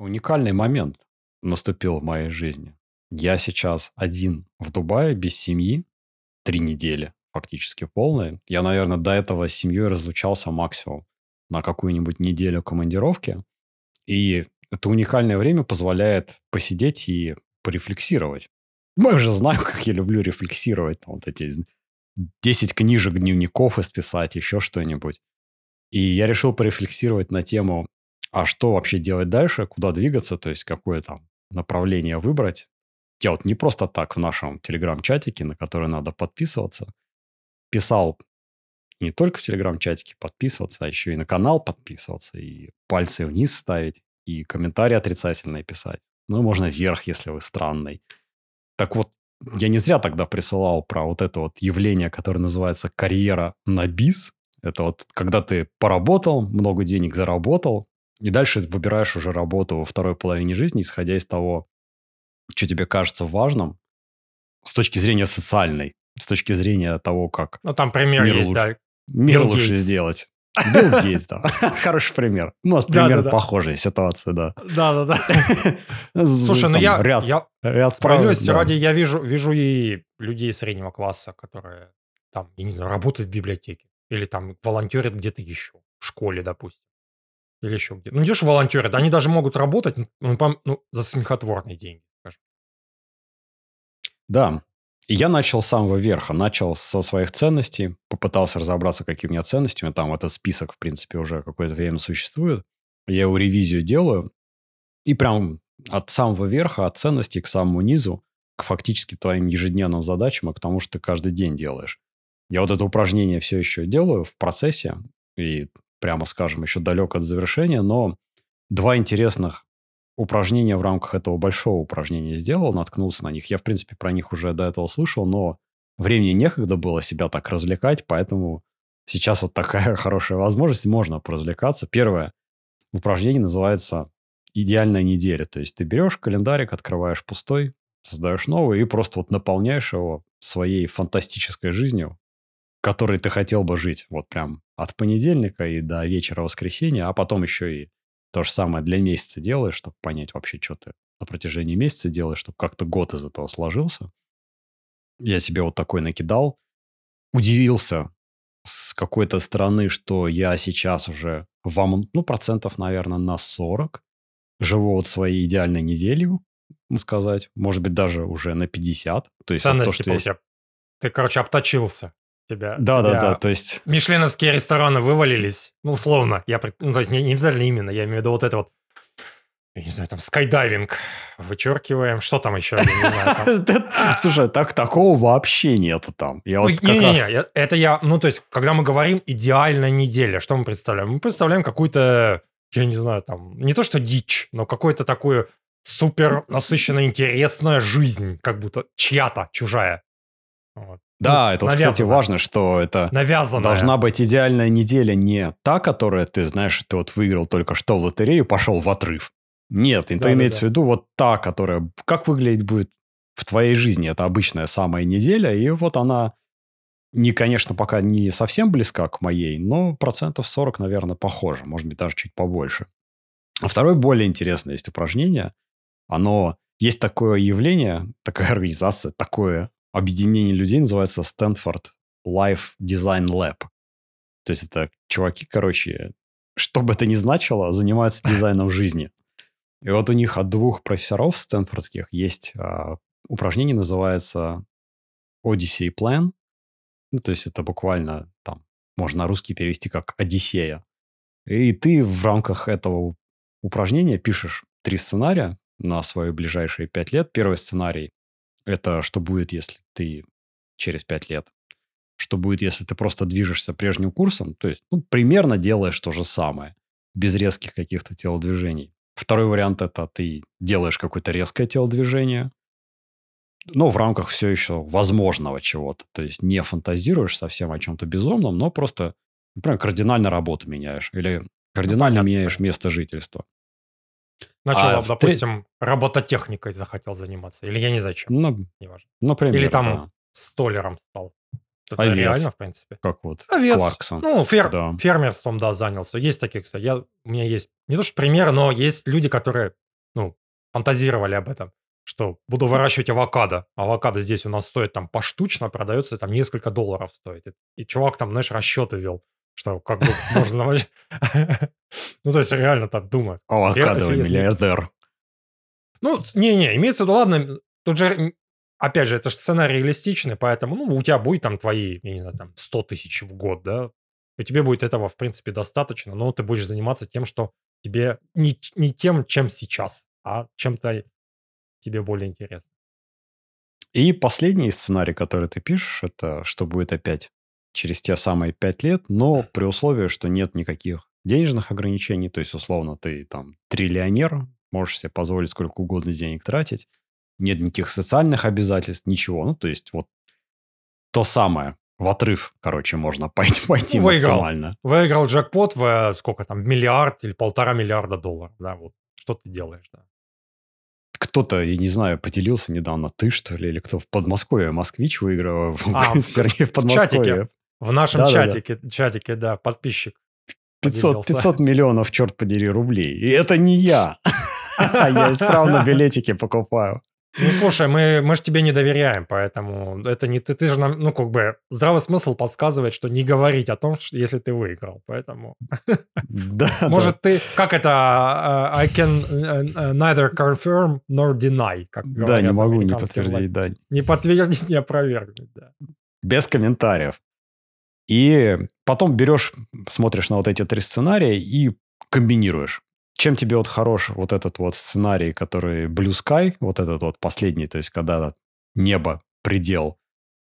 уникальный момент наступил в моей жизни. Я сейчас один в Дубае, без семьи, три недели фактически полные. Я, наверное, до этого с семьей разлучался максимум на какую-нибудь неделю командировки. И это уникальное время позволяет посидеть и порефлексировать. Мы уже знаем, как я люблю рефлексировать. Вот эти 10 книжек, дневников исписать, еще что-нибудь. И я решил порефлексировать на тему, а что вообще делать дальше, куда двигаться, то есть какое там направление выбрать. Я вот не просто так в нашем телеграм-чатике, на который надо подписываться, писал не только в телеграм-чатике подписываться, а еще и на канал подписываться, и пальцы вниз ставить, и комментарии отрицательные писать. Ну, можно вверх, если вы странный. Так вот, я не зря тогда присылал про вот это вот явление, которое называется карьера на бис. Это вот когда ты поработал, много денег заработал, и дальше выбираешь уже работу во второй половине жизни, исходя из того, что тебе кажется важным с точки зрения социальной, с точки зрения того, как... Ну, там пример мир есть, лучше, да. Мир Билл лучше Гейтс. сделать. Билл Гейтс, да. Хороший пример. У нас примерно похожая ситуация, да. Да-да-да. Слушай, ну я, Ряд, я ряд справедливости да. ради, я вижу, вижу и людей среднего класса, которые там, я не знаю, работают в библиотеке. Или там волонтерят где-то еще. В школе, допустим. Или еще где-то. Ну, то, что волонтерят, они даже могут работать ну, пом- ну, за смехотворные деньги, скажем. Да. И я начал с самого верха. Начал со своих ценностей. Попытался разобраться, какие у меня ценности. Там этот список, в принципе, уже какое-то время существует. Я его ревизию делаю. И прям от самого верха, от ценностей к самому низу, к фактически твоим ежедневным задачам, и к тому, что ты каждый день делаешь. Я вот это упражнение все еще делаю в процессе. И, прямо скажем, еще далек от завершения. Но два интересных упражнения в рамках этого большого упражнения сделал, наткнулся на них. Я, в принципе, про них уже до этого слышал, но времени некогда было себя так развлекать, поэтому сейчас вот такая хорошая возможность, можно поразвлекаться. Первое упражнение называется «Идеальная неделя». То есть ты берешь календарик, открываешь пустой, создаешь новый и просто вот наполняешь его своей фантастической жизнью, которой ты хотел бы жить. Вот прям от понедельника и до вечера воскресенья, а потом еще и то же самое для месяца делаешь, чтобы понять вообще, что ты на протяжении месяца делаешь, чтобы как-то год из этого сложился. Я себе вот такой накидал. Удивился с какой-то стороны, что я сейчас уже вам, ну, процентов, наверное, на 40 живу вот своей идеальной можно сказать. Может быть, даже уже на 50. То есть вот то, Ценности, что я. Ты, короче, обточился. Тебя, Да, да, тебя да. То есть Мишленовские рестораны вывалились. Ну, условно. Я, ну, то есть не, не обязательно именно. Я имею в виду вот это вот я не знаю, там скайдайвинг вычеркиваем. Что там еще? Слушай, так такого вообще нету там. Я вот Не-не-не, это я, ну, то есть, когда мы говорим идеальная неделя, что мы представляем? Мы представляем какую-то, я не знаю, там, не то что дичь, но какую-то такую супер насыщенно интересная жизнь, как будто чья-то, чужая. Да, Ну, это вот, кстати, важно, что это Навязанная. должна быть идеальная неделя не та, которая, ты знаешь, ты вот выиграл только что в лотерею, пошел в отрыв. Нет, это Да-да-да. имеется в виду вот та, которая... Как выглядеть будет в твоей жизни? Это обычная самая неделя, и вот она не, конечно, пока не совсем близка к моей, но процентов 40, наверное, похожа. Может быть, даже чуть побольше. А второе более интересное есть упражнение. Оно... Есть такое явление, такая организация, такое объединение людей называется Stanford Life Design Lab. То есть это чуваки, короче, что бы это ни значило, занимаются дизайном жизни. И вот у них от двух профессоров стэнфордских есть а, упражнение, называется Odyssey Plan. Ну, то есть это буквально там, можно на русский перевести как Одиссея. И ты в рамках этого упражнения пишешь три сценария на свои ближайшие пять лет. Первый сценарий – это что будет, если ты через пять лет. Что будет, если ты просто движешься прежним курсом, то есть ну, примерно делаешь то же самое, без резких каких-то телодвижений. Второй вариант – это ты делаешь какое-то резкое телодвижение, но в рамках все еще возможного чего-то. То есть не фантазируешь совсем о чем-то безумном, но просто, например, кардинально работу меняешь или кардинально понятно, меняешь место жительства. Начал, А в тре- допустим, робототехникой захотел заниматься. Или я не знаю чем, Ну, неважно. например, Или там да. столером стал. Это Овец. реально, в принципе. как вот Овец. Кларксон. Ну, фер- Да. фермерством, да, занялся. Есть такие, кстати. Я, у меня есть не то что примеры, но есть люди, которые ну, фантазировали об этом, что буду выращивать авокадо. Авокадо здесь у нас стоит там поштучно, продается там несколько долларов стоит. И, и чувак там, знаешь, расчеты вел, что как бы можно... Ну, то есть реально так думает. Авокадовый миллиардер. Ну, не-не, имеется в виду, ладно, тут же, опять же, это же сценарий реалистичный, поэтому, ну, у тебя будет там твои, я не знаю, там 100 тысяч в год, да, и тебе будет этого, в принципе, достаточно, но ты будешь заниматься тем, что тебе не, не тем, чем сейчас, а чем-то тебе более интересно. И последний сценарий, который ты пишешь, это что будет опять через те самые пять лет, но при условии, что нет никаких денежных ограничений, то есть, условно, ты там триллионер, можешь себе позволить сколько угодно денег тратить, нет никаких социальных обязательств, ничего. Ну, то есть, вот то самое, в отрыв, короче, можно пойти, пойти ну, выиграл. максимально. Выиграл джекпот в сколько там, в миллиард или полтора миллиарда долларов, да, вот что ты делаешь, да. Кто-то, я не знаю, поделился недавно, ты что ли, или кто в Подмосковье, москвич выиграл, а, вернее, в Подмосковье. Чатике, в нашем да, чатике, да, да. чатике, да, подписчик. 500, 500 миллионов, черт подери, рублей. И это не я. Я исправно билетики покупаю. Ну, слушай, мы, мы же тебе не доверяем, поэтому это не ты. Ты же нам, ну, как бы, здравый смысл подсказывает, что не говорить о том, что, если ты выиграл. Поэтому... Да, Может, ты... Как это? Uh, I can neither confirm nor deny. Как да, не могу не подтвердить, да. Не подтвердить, не опровергнуть, да. Без комментариев. И потом берешь, смотришь на вот эти три сценария и комбинируешь чем тебе вот хорош вот этот вот сценарий, который Blue Sky, вот этот вот последний, то есть когда небо, предел,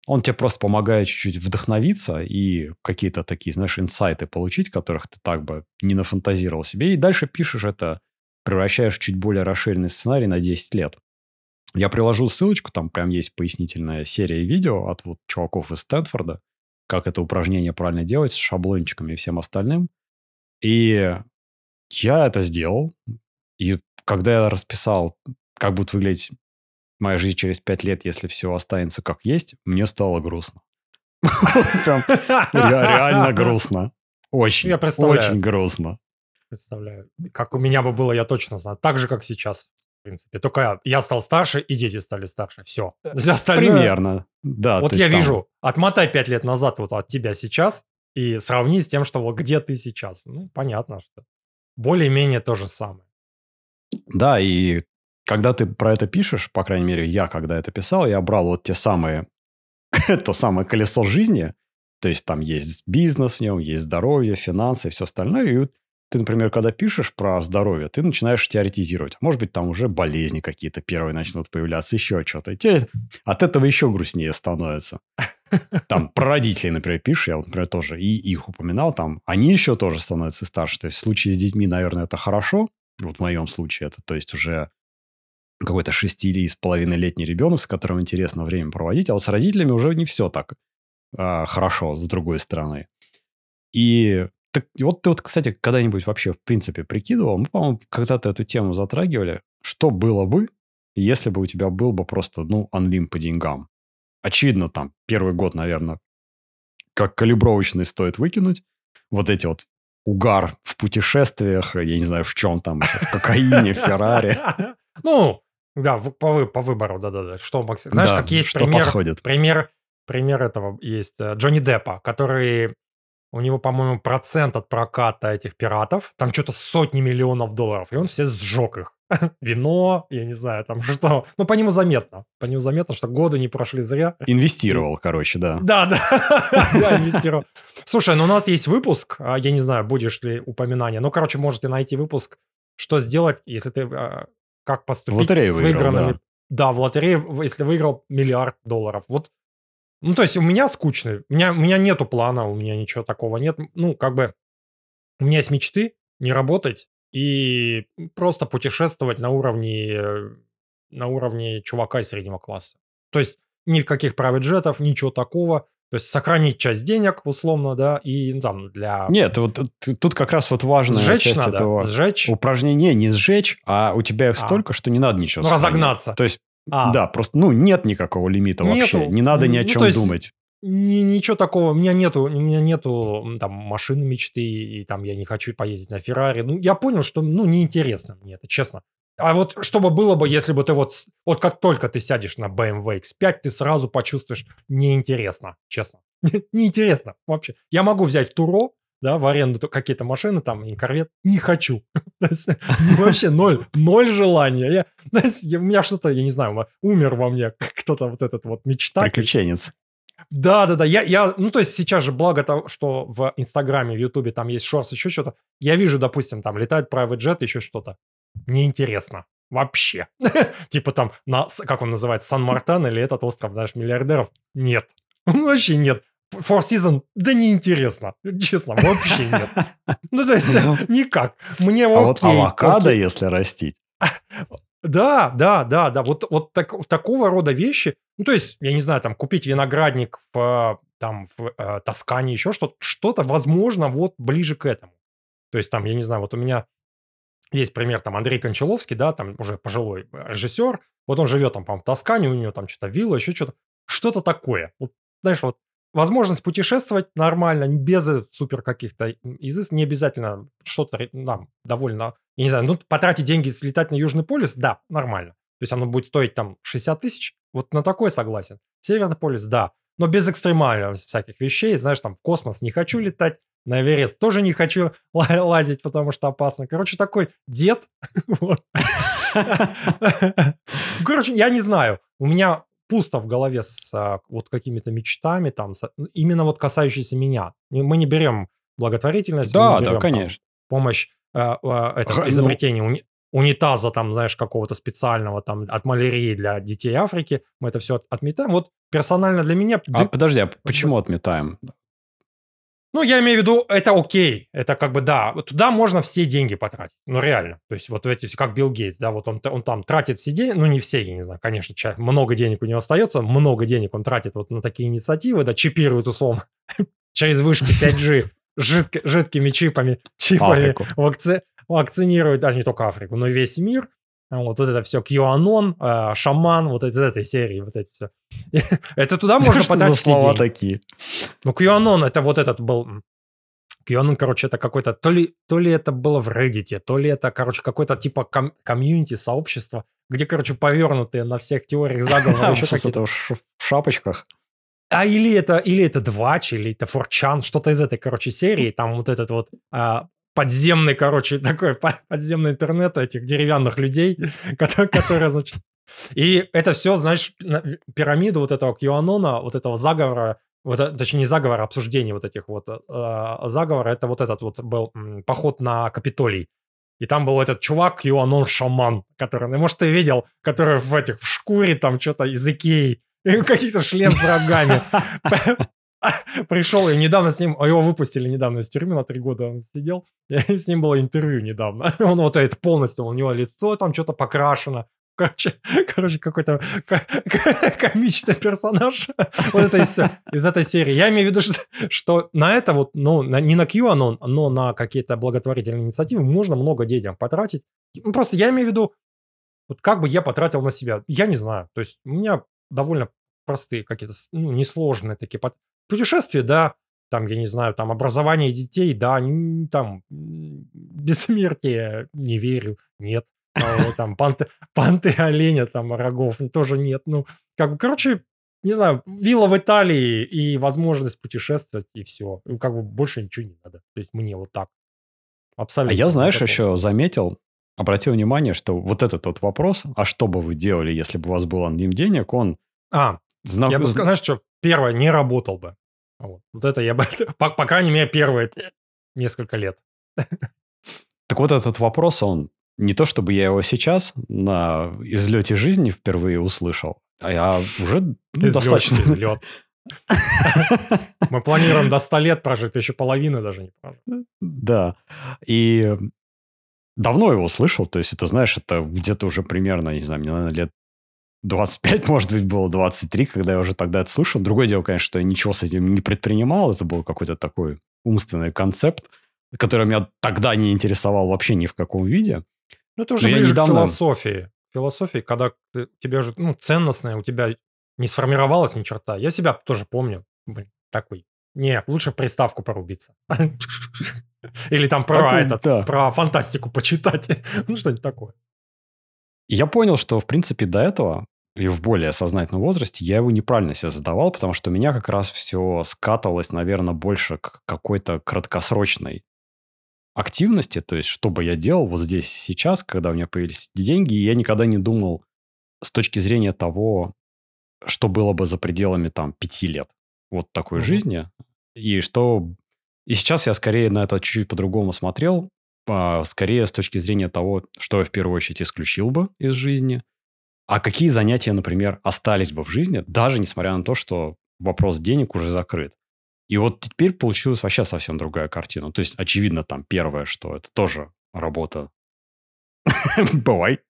он тебе просто помогает чуть-чуть вдохновиться и какие-то такие, знаешь, инсайты получить, которых ты так бы не нафантазировал себе. И дальше пишешь это, превращаешь в чуть более расширенный сценарий на 10 лет. Я приложу ссылочку, там прям есть пояснительная серия видео от вот чуваков из Стэнфорда, как это упражнение правильно делать с шаблончиками и всем остальным. И я это сделал. И когда я расписал, как будет выглядеть моя жизнь через пять лет, если все останется как есть, мне стало грустно. Реально грустно. Очень, очень грустно. Представляю. Как у меня бы было, я точно знаю. Так же, как сейчас. В принципе. Только я стал старше, и дети стали старше. Все. Все остальное... Примерно. Да. Вот я вижу, отмотай пять лет назад вот от тебя сейчас и сравни с тем, что вот где ты сейчас. Ну, понятно, что более-менее то же самое. Да, и когда ты про это пишешь, по крайней мере, я когда это писал, я брал вот те самые, то самое колесо жизни, то есть там есть бизнес в нем, есть здоровье, финансы и все остальное, и вот ты, например, когда пишешь про здоровье, ты начинаешь теоретизировать. Может быть, там уже болезни какие-то первые начнут появляться, еще что-то. И тебе от этого еще грустнее становится. Там про родителей, например, пишешь, я, например, тоже и их упоминал, там они еще тоже становятся старше. То есть в случае с детьми, наверное, это хорошо. Вот в моем случае это, то есть уже какой-то шести или с половиной летний ребенок, с которым интересно время проводить, а вот с родителями уже не все так а, хорошо, с другой стороны. И так, вот ты вот, кстати, когда-нибудь вообще в принципе прикидывал, мы, по-моему, когда-то эту тему затрагивали, что было бы, если бы у тебя был бы просто, ну, анлим по деньгам. Очевидно, там, первый год, наверное, как калибровочный стоит выкинуть. Вот эти вот угар в путешествиях, я не знаю, в чем там, в кокаине, в Феррари. Ну, да, по, по выбору, да-да-да. Что, Максим? Знаешь, как есть пример, пример, пример этого есть э, Джонни Деппа, который у него, по-моему, процент от проката этих пиратов, там что-то сотни миллионов долларов, и он все сжег их. Вино, я не знаю, там что. Ну, по нему заметно. По нему заметно, что годы не прошли зря. Инвестировал, короче, да. Да, да. Да, инвестировал. Слушай, ну у нас есть выпуск, а, я не знаю, будешь ли упоминание. Ну, короче, можете найти выпуск, что сделать, если ты... А, как поступить с выигранными... Да, в лотерее, если выиграл миллиард долларов. Вот ну, то есть у меня скучно. У меня, у меня нету плана, у меня ничего такого нет. Ну, как бы у меня есть мечты не работать и просто путешествовать на уровне, на уровне чувака из среднего класса. То есть никаких правит-джетов, ничего такого. То есть сохранить часть денег, условно, да, и ну, там для... Нет, вот тут как раз вот важная сжечь часть надо, этого сжечь. упражнения не сжечь, а у тебя их а. столько, что не надо ничего ну, разогнаться. То есть а. Да, просто, ну, нет никакого лимита нету. вообще. Не надо ни о чем ну, есть, думать. Ни, ничего такого. У меня нету, у меня нету там машины мечты, и там я не хочу поездить на Феррари. Ну, я понял, что, ну, неинтересно мне это, честно. А вот чтобы было бы, если бы ты вот, вот как только ты сядешь на BMW X5, ты сразу почувствуешь неинтересно, честно. Неинтересно вообще. Я могу взять в Туро, да, в аренду какие-то машины, там, и корвет, не хочу. Вообще ноль, ноль желания. Я, у меня что-то, я не знаю, умер во мне кто-то вот этот вот мечта. Приключенец. Да, да, да. Я, я, ну, то есть сейчас же благо того, что в Инстаграме, в Ютубе там есть шорс, еще что-то. Я вижу, допустим, там летает private jet, еще что-то. Неинтересно. Вообще. типа там, на, как он называется, Сан-Мартен или этот остров, знаешь, миллиардеров? Нет. Вообще нет. Four Season, да неинтересно. Честно, вообще нет. Ну, то есть, никак. Мне а вот авокадо, если растить. Да, да, да, да. Вот, вот так, такого рода вещи. Ну, то есть, я не знаю, там, купить виноградник в, там, в э, Тоскане, еще что-то, что-то, возможно, вот ближе к этому. То есть, там, я не знаю, вот у меня есть пример, там, Андрей Кончаловский, да, там, уже пожилой режиссер, вот он живет там, по в Тоскане, у него там что-то вилла, еще что-то, что-то такое. Вот, знаешь, вот возможность путешествовать нормально, без супер каких-то изыс, не обязательно что-то нам довольно, я не знаю, ну, потратить деньги, слетать на Южный полюс, да, нормально. То есть оно будет стоить там 60 тысяч, вот на такой согласен. Северный полюс, да, но без экстремальных всяких вещей, знаешь, там в космос не хочу летать, на Эверест тоже не хочу лазить, потому что опасно. Короче, такой дед. Короче, я не знаю. У меня пусто в голове с а, вот какими-то мечтами, там, ну, именно вот касающиеся меня. Мы не берем благотворительность. Да, берем, да, конечно. Там, помощь э, э, это, ну изобретение уни, унитаза, там, знаешь, какого-то специального, там, от малярии для детей Африки. Мы это все отметаем. Вот персонально для меня... А, да, подожди, а почему отметаем? Ну, я имею в виду, это окей, это как бы да, туда можно все деньги потратить, ну реально, то есть вот эти, как Билл Гейтс, да, вот он, он там тратит все деньги, ну не все, я не знаю, конечно, много денег у него остается, много денег он тратит вот на такие инициативы, да, чипирует условно через вышки 5G жидко, жидкими чипами, чипами вакци, вакцинирует, даже не только Африку, но и весь мир, вот, вот это все, QAnon, э, шаман, вот из этой серии, вот эти все. это туда можно потратить слова такие? Ну, QAnon, это вот этот был... QAnon, короче, это какой-то... То ли, то ли это было в Reddit, то ли это, короче, какой-то типа ком- комьюнити, сообщество, где, короче, повернутые на всех теориях заговора еще какие-то... В шапочках. А или это, или это Двач, или это Форчан, что-то из этой, короче, серии. Там вот этот вот а, подземный, короче, такой подземный интернет этих деревянных людей, которые, которые значит... И это все, знаешь, пирамиду вот этого Кьюанона, вот этого заговора, вот, э, точнее, не заговора, а обсуждения вот этих вот э, заговора, это вот этот вот был поход на Капитолий. И там был этот чувак, Юанон Шаман, который, ну, может, ты видел, который в этих, в шкуре там что-то из Икеи, какие-то шлем с рогами. Пришел, и недавно с ним, его выпустили недавно из тюрьмы, на три года он сидел, и с ним было интервью недавно. Он вот это полностью, у него лицо там что-то покрашено, Короче, короче какой-то комичный персонаж вот это из, из этой серии. Я имею в виду, что, что на это вот, ну, на, не на QAnon, но на какие-то благотворительные инициативы можно много денег потратить. Ну, просто я имею в виду, вот как бы я потратил на себя, я не знаю. То есть у меня довольно простые какие-то, ну, несложные такие Путешествия, да, там, я не знаю, там образование детей, да, там бессмертие, не верю, нет. А, там панты, панты оленя, там рогов тоже нет. Ну, как бы, короче, не знаю, вилла в Италии и возможность путешествовать, и все. Ну, как бы больше ничего не надо. То есть мне вот так. Абсолютно. А я, знаешь, такого. еще заметил, обратил внимание, что вот этот вот вопрос, а что бы вы делали, если бы у вас было ним денег, он... А, знак... я бы сказал, знаешь что, первое, не работал бы. Вот, вот это я бы, по, по крайней мере, первые несколько лет. Так вот этот вопрос, он не то чтобы я его сейчас на излете жизни впервые услышал, а я уже ну, излет, достаточно... Излет. Мы планируем до 100 лет прожить, еще половины даже не прожить. Да. И давно его слышал, то есть это, знаешь, это где-то уже примерно, не знаю, мне, наверное, лет 25, может быть, было 23, когда я уже тогда это слышал. Другое дело, конечно, что я ничего с этим не предпринимал. Это был какой-то такой умственный концепт, который меня тогда не интересовал вообще ни в каком виде. Ну, это уже Но ближе недавно... к философии. Философии, когда ты, тебе уже ну, ценностное, у тебя не сформировалось ни черта. Я себя тоже помню. Блин, такой. Не, лучше в приставку порубиться. Или там про этот, про фантастику почитать. Ну, что-нибудь такое. И я понял, что, в принципе, до этого и в более сознательном возрасте я его неправильно себе задавал, потому что у меня как раз все скатывалось, наверное, больше к какой-то краткосрочной активности, то есть что бы я делал вот здесь сейчас, когда у меня появились деньги, и я никогда не думал с точки зрения того, что было бы за пределами там пяти лет вот такой mm-hmm. жизни, и что... И сейчас я скорее на это чуть-чуть по-другому смотрел, скорее с точки зрения того, что я в первую очередь исключил бы из жизни, а какие занятия, например, остались бы в жизни, даже несмотря на то, что вопрос денег уже закрыт. И вот теперь получилась вообще совсем другая картина. То есть, очевидно, там первое, что это тоже работа. Бывай.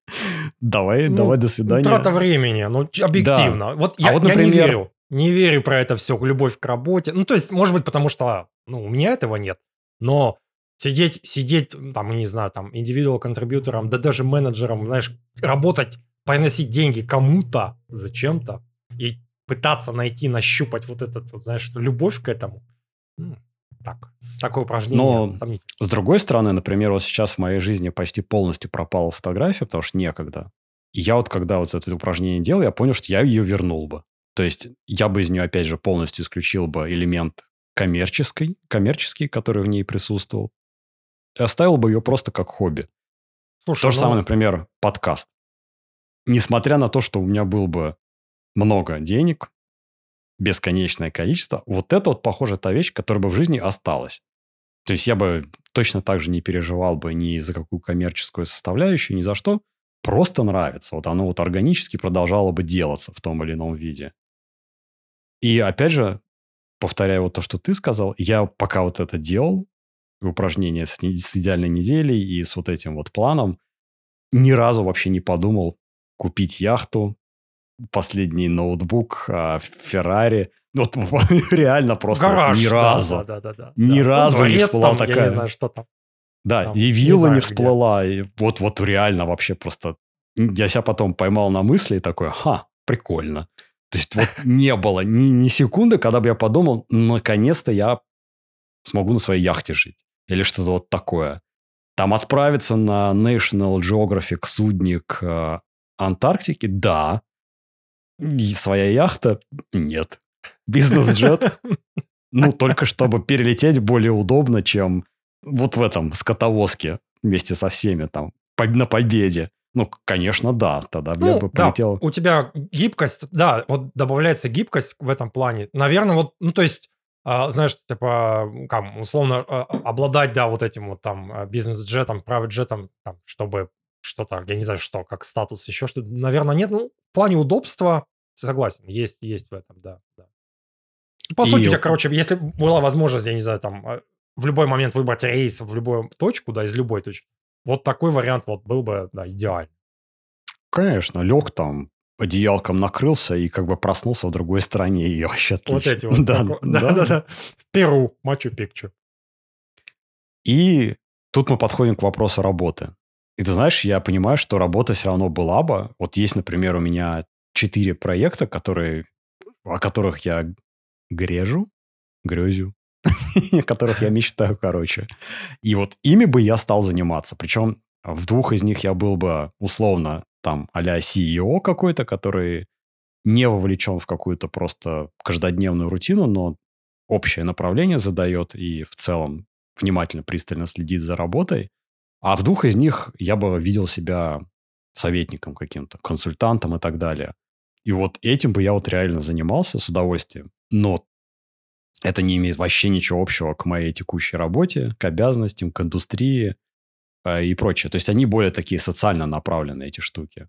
Давай, ну, давай, до свидания. Трата времени, ну, объективно. Вот а я, вот, например... я не верю. Не верю про это все, любовь к работе. Ну, то есть, может быть, потому что, ну, у меня этого нет. Но сидеть, сидеть, там, не знаю, там, индивидуал контрибьютором, да даже менеджером, знаешь, работать приносить деньги кому-то зачем-то и пытаться найти, нащупать вот этот, вот, знаешь, любовь к этому. так, такое упражнение. Но, с другой стороны, например, вот сейчас в моей жизни почти полностью пропала фотография, потому что некогда. И я вот, когда вот это упражнение делал, я понял, что я ее вернул бы. То есть я бы из нее, опять же, полностью исключил бы элемент коммерческий, коммерческий, который в ней присутствовал, и оставил бы ее просто как хобби. Слушай, То же ну... самое, например, подкаст несмотря на то, что у меня было бы много денег, бесконечное количество, вот это вот, похоже, та вещь, которая бы в жизни осталась. То есть я бы точно так же не переживал бы ни за какую коммерческую составляющую, ни за что. Просто нравится. Вот оно вот органически продолжало бы делаться в том или ином виде. И опять же, повторяю вот то, что ты сказал, я пока вот это делал, упражнение с, с идеальной неделей и с вот этим вот планом, ни разу вообще не подумал, купить яхту, последний ноутбук, а, Феррари. Ну, вот реально просто Гараж, ни разу. Да, да, да, ни да. разу ну, не всплыла там, такая. Я не знаю, что там. Да, там, и вилла не, знаю, не всплыла. И вот, вот реально вообще просто... Я себя потом поймал на мысли и такой, ха, прикольно. То есть вот не было ни, ни секунды, когда бы я подумал, наконец-то я смогу на своей яхте жить. Или что-то вот такое. Там отправиться на National Geographic судник а, Антарктики – да. И своя яхта – нет. Бизнес-джет – ну, только чтобы перелететь более удобно, чем вот в этом скотовозке вместе со всеми там на победе. Ну, конечно, да. Тогда ну, я бы полетел. Да, у тебя гибкость, да, вот добавляется гибкость в этом плане. Наверное, вот, ну, то есть, знаешь, типа, как, условно, а, обладать, да, вот этим вот там а, бизнес-джетом, private-джетом, там, чтобы что-то, я не знаю, что, как статус, еще что-то, наверное, нет. Ну, в плане удобства согласен, есть, есть в этом, да. да. По и... сути, тебя, короче, если была возможность, я не знаю, там, а, в любой момент выбрать рейс в любую точку, да, из любой точки, вот такой вариант вот был бы, да, идеальный. Конечно, лег там, одеялком накрылся и как бы проснулся в другой стране, и вообще отлично. Вот эти вот. Да, да, да, да. В Перу, Мачу-Пикчу. И тут мы подходим к вопросу работы. И ты знаешь, я понимаю, что работа все равно была бы. Вот есть, например, у меня четыре проекта, которые, о которых я грежу, грезю, о которых я мечтаю, короче. И вот ими бы я стал заниматься. Причем в двух из них я был бы условно там а-ля CEO какой-то, который не вовлечен в какую-то просто каждодневную рутину, но общее направление задает и в целом внимательно, пристально следит за работой. А в двух из них я бы видел себя советником каким-то, консультантом и так далее. И вот этим бы я вот реально занимался с удовольствием. Но это не имеет вообще ничего общего к моей текущей работе, к обязанностям, к индустрии и прочее. То есть они более такие социально направленные, эти штуки.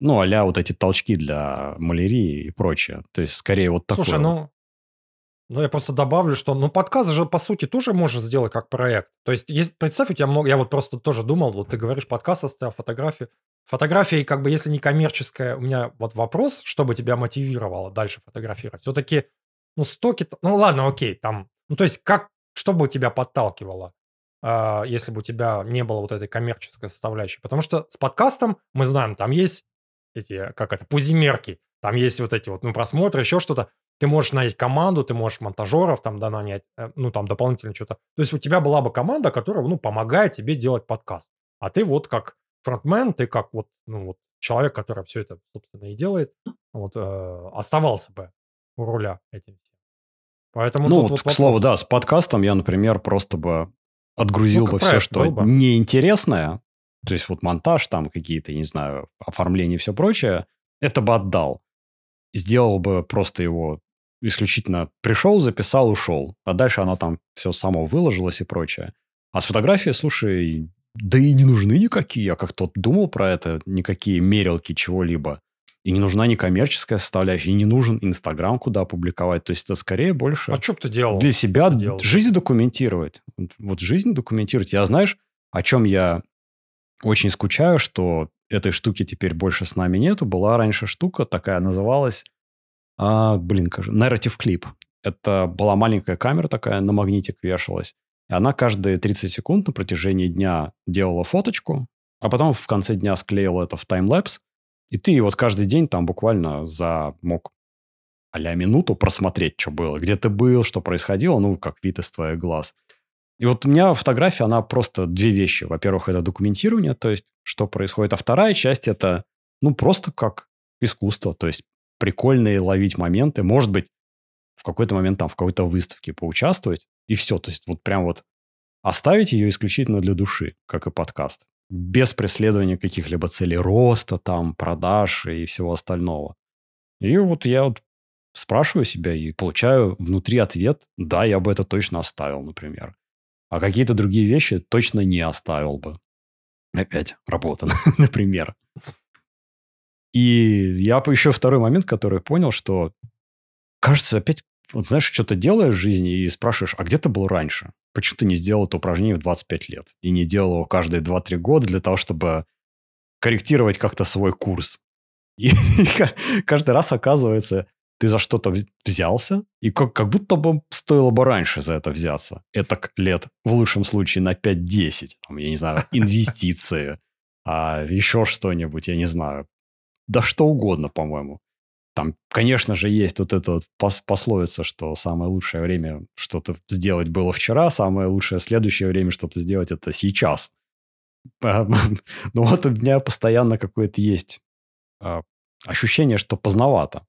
Ну, а вот эти толчки для малярии и прочее. То есть скорее вот такое. Слушай, ну, ну, я просто добавлю, что, ну, подкаст же, по сути, тоже можно сделать как проект. То есть, есть, представь, у тебя много... Я вот просто тоже думал, вот ты говоришь, подкаст оставил, фотографии. Фотография, как бы, если не коммерческая, у меня вот вопрос, чтобы тебя мотивировало дальше фотографировать. Все-таки, ну, стоки... Ну, ладно, окей, там... Ну, то есть, как... Что бы тебя подталкивало, э, если бы у тебя не было вот этой коммерческой составляющей? Потому что с подкастом, мы знаем, там есть эти, как это, пузимерки. Там есть вот эти вот, ну, просмотры, еще что-то. Ты можешь нанять команду, ты можешь монтажеров там, да, нанять, э, ну, там, дополнительно что-то. То есть у тебя была бы команда, которая, ну, помогает тебе делать подкаст. А ты вот как фронтмен, ты как вот, ну, вот человек, который все это, собственно, и делает, вот, э, оставался бы у руля этим всем. Поэтому ну, вот, вот к слову, да, с подкастом я, например, просто бы отгрузил Ну, бы все, что бы. неинтересное, то есть вот монтаж там какие-то, не знаю, оформление и все прочее, это бы отдал. Сделал бы просто его исключительно пришел, записал, ушел. А дальше она там все само выложилось и прочее. А с фотографией, слушай, да и не нужны никакие. Я как-то думал про это, никакие мерилки чего-либо. И не нужна ни коммерческая составляющая, и не нужен Инстаграм, куда опубликовать. То есть это скорее больше А что бы ты делал? для себя делал? жизнь документировать. Вот- жизнь документировать. Я знаешь, о чем я очень скучаю, что этой штуки теперь больше с нами нету. Была раньше штука такая, называлась, а, блин, как же, Narrative Clip. Это была маленькая камера такая, на магнитик вешалась. И она каждые 30 секунд на протяжении дня делала фоточку, а потом в конце дня склеила это в таймлэпс. И ты вот каждый день там буквально за мог а минуту просмотреть, что было, где ты был, что происходило, ну, как вид из твоих глаз. И вот у меня фотография, она просто две вещи. Во-первых, это документирование, то есть, что происходит. А вторая часть это, ну, просто как искусство, то есть, прикольные ловить моменты. Может быть, в какой-то момент там в какой-то выставке поучаствовать, и все. То есть, вот прям вот оставить ее исключительно для души, как и подкаст. Без преследования каких-либо целей роста, там, продаж и всего остального. И вот я вот спрашиваю себя и получаю внутри ответ, да, я бы это точно оставил, например. А какие-то другие вещи точно не оставил бы. Опять работа, например. И я еще второй момент, который понял, что кажется, опять, вот знаешь, что-то делаешь в жизни и спрашиваешь, а где ты был раньше? Почему ты не сделал это упражнение в 25 лет? И не делал его каждые 2-3 года для того, чтобы корректировать как-то свой курс? И каждый раз оказывается, ты за что-то взялся, и как, как будто бы стоило бы раньше за это взяться. Это лет, в лучшем случае, на 5-10. Там, я не знаю, инвестиции, а еще что-нибудь, я не знаю. Да что угодно, по-моему. Там, конечно же, есть вот эта вот пос- пословица, что самое лучшее время что-то сделать было вчера, самое лучшее следующее время что-то сделать это сейчас. Ну вот у меня постоянно какое-то есть а, ощущение, что поздновато.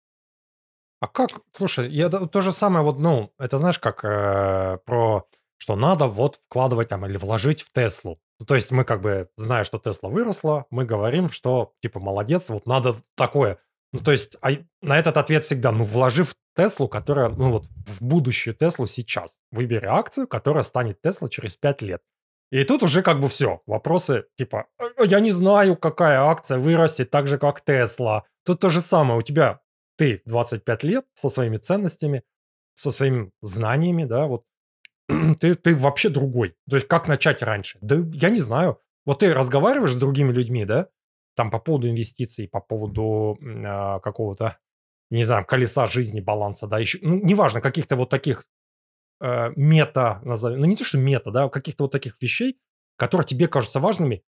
А как, слушай, я то же самое, вот, ну, это знаешь, как э, про, что надо вот вкладывать там или вложить в Теслу. Ну, то есть мы как бы, зная, что Тесла выросла, мы говорим, что, типа, молодец, вот надо такое. Ну, то есть а на этот ответ всегда, ну, вложи в Теслу, которая, ну, вот, в будущую Теслу сейчас. Выбери акцию, которая станет Тесла через 5 лет. И тут уже как бы все. Вопросы типа, «А, я не знаю, какая акция вырастет так же, как Тесла. Тут то же самое. У тебя ты 25 лет со своими ценностями, со своими знаниями, да, вот ты, ты вообще другой. То есть как начать раньше? Да я не знаю. Вот ты разговариваешь с другими людьми, да, там по поводу инвестиций, по поводу а, какого-то, не знаю, колеса жизни, баланса, да, еще, ну, неважно, каких-то вот таких э, мета, назовем, ну не то, что мета, да, а каких-то вот таких вещей, которые тебе кажутся важными,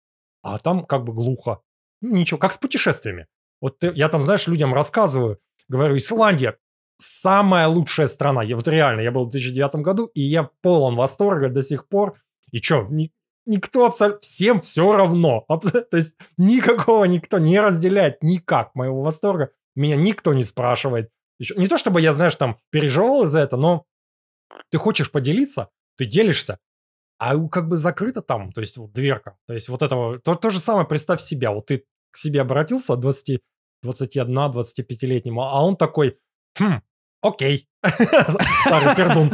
а там как бы глухо. Ну, Ничего, как с путешествиями. Вот ты- я там, знаешь, людям рассказываю, говорю, Исландия самая лучшая страна. Я вот реально, я был в 2009 году, и я полон восторга до сих пор. И что, никто абсолютно, всем все равно. Абсо- То есть никакого никто не разделяет никак моего восторга. Меня никто не спрашивает. Еще- Не то чтобы я, знаешь, там переживал из-за этого, но ты хочешь поделиться, ты делишься, а как бы закрыто там, то есть вот дверка. То есть вот этого, то, то же самое, представь себя, вот ты к себе обратился, 20, 21-25-летнему, а он такой, хм, окей, старый пердун.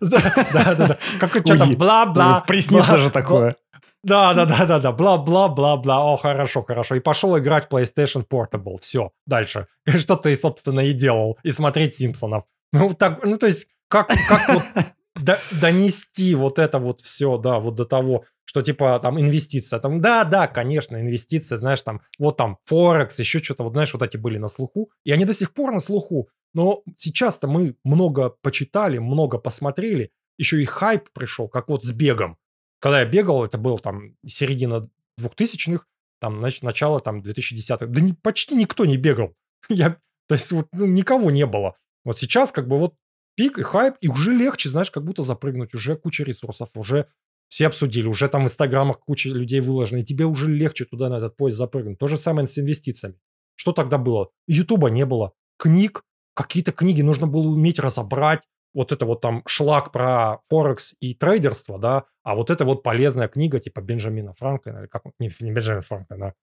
Да-да-да, какой что-то Уйди. бла-бла. Ну, Приснится же такое. да, да, да, да, да, бла, бла, бла, бла. О, хорошо, хорошо. И пошел играть в PlayStation Portable. Все, дальше. Что ты, собственно, и делал. И смотреть Симпсонов. Ну, так, ну, то есть, как, как вот до- донести вот это вот все, да, вот до того, что типа там инвестиция, там, да, да, конечно, инвестиции, знаешь, там, вот там, Форекс, еще что-то, вот знаешь, вот эти были на слуху, и они до сих пор на слуху, но сейчас-то мы много почитали, много посмотрели, еще и хайп пришел, как вот с бегом. Когда я бегал, это был там середина 2000-х, там, нач- начало там 2010-х, да не, почти никто не бегал. Я, то есть вот ну, никого не было. Вот сейчас как бы вот пик и хайп, и уже легче, знаешь, как будто запрыгнуть, уже куча ресурсов, уже все обсудили, уже там в инстаграмах куча людей выложено, и тебе уже легче туда на этот поезд запрыгнуть. То же самое с инвестициями. Что тогда было? Ютуба не было. Книг, какие-то книги нужно было уметь разобрать. Вот это вот там шлак про Форекс и трейдерство, да, а вот это вот полезная книга типа Бенджамина Франклина, или как, не, не Бенджамин Франклин, а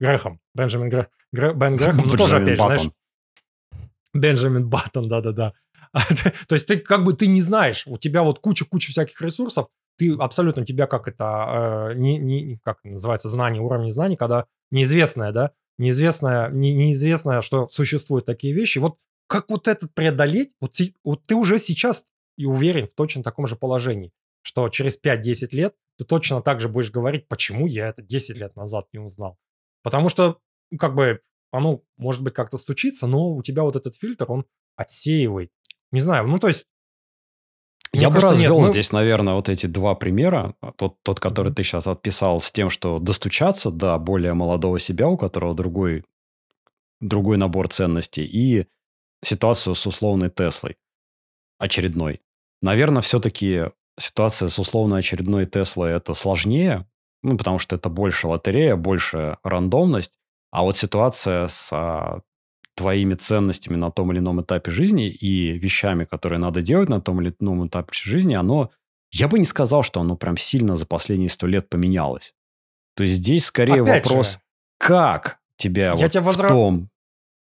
Грехом, Бенджамин Гре, Гре, Бен Грехом, ну тоже опять же, знаешь, Бенджамин Баттон, да-да-да. То есть ты как бы ты не знаешь, у тебя вот куча-куча всяких ресурсов, ты абсолютно тебя как это, э, не, не, как называется, знание, уровень знаний, когда неизвестное, да, неизвестное, не, неизвестное, что существуют такие вещи. Вот как вот этот преодолеть, вот, вот ты уже сейчас и уверен в точно таком же положении, что через 5-10 лет ты точно так же будешь говорить, почему я это 10 лет назад не узнал. Потому что, ну, как бы, оно, может быть, как-то стучится, но у тебя вот этот фильтр, он отсеивает. Не знаю, ну, то есть... Я бы кажется, развел нет, здесь, наверное, вот эти два примера. Тот, тот, который ты сейчас отписал с тем, что достучаться до более молодого себя, у которого другой, другой набор ценностей, и ситуацию с условной Теслой очередной. Наверное, все-таки ситуация с условно очередной Теслой это сложнее, ну, потому что это больше лотерея, больше рандомность. А вот ситуация с а, твоими ценностями на том или ином этапе жизни и вещами, которые надо делать на том или ином этапе жизни, оно, я бы не сказал, что оно прям сильно за последние сто лет поменялось. То есть здесь скорее Опять вопрос, же, как тебя я вот тебя возра... в том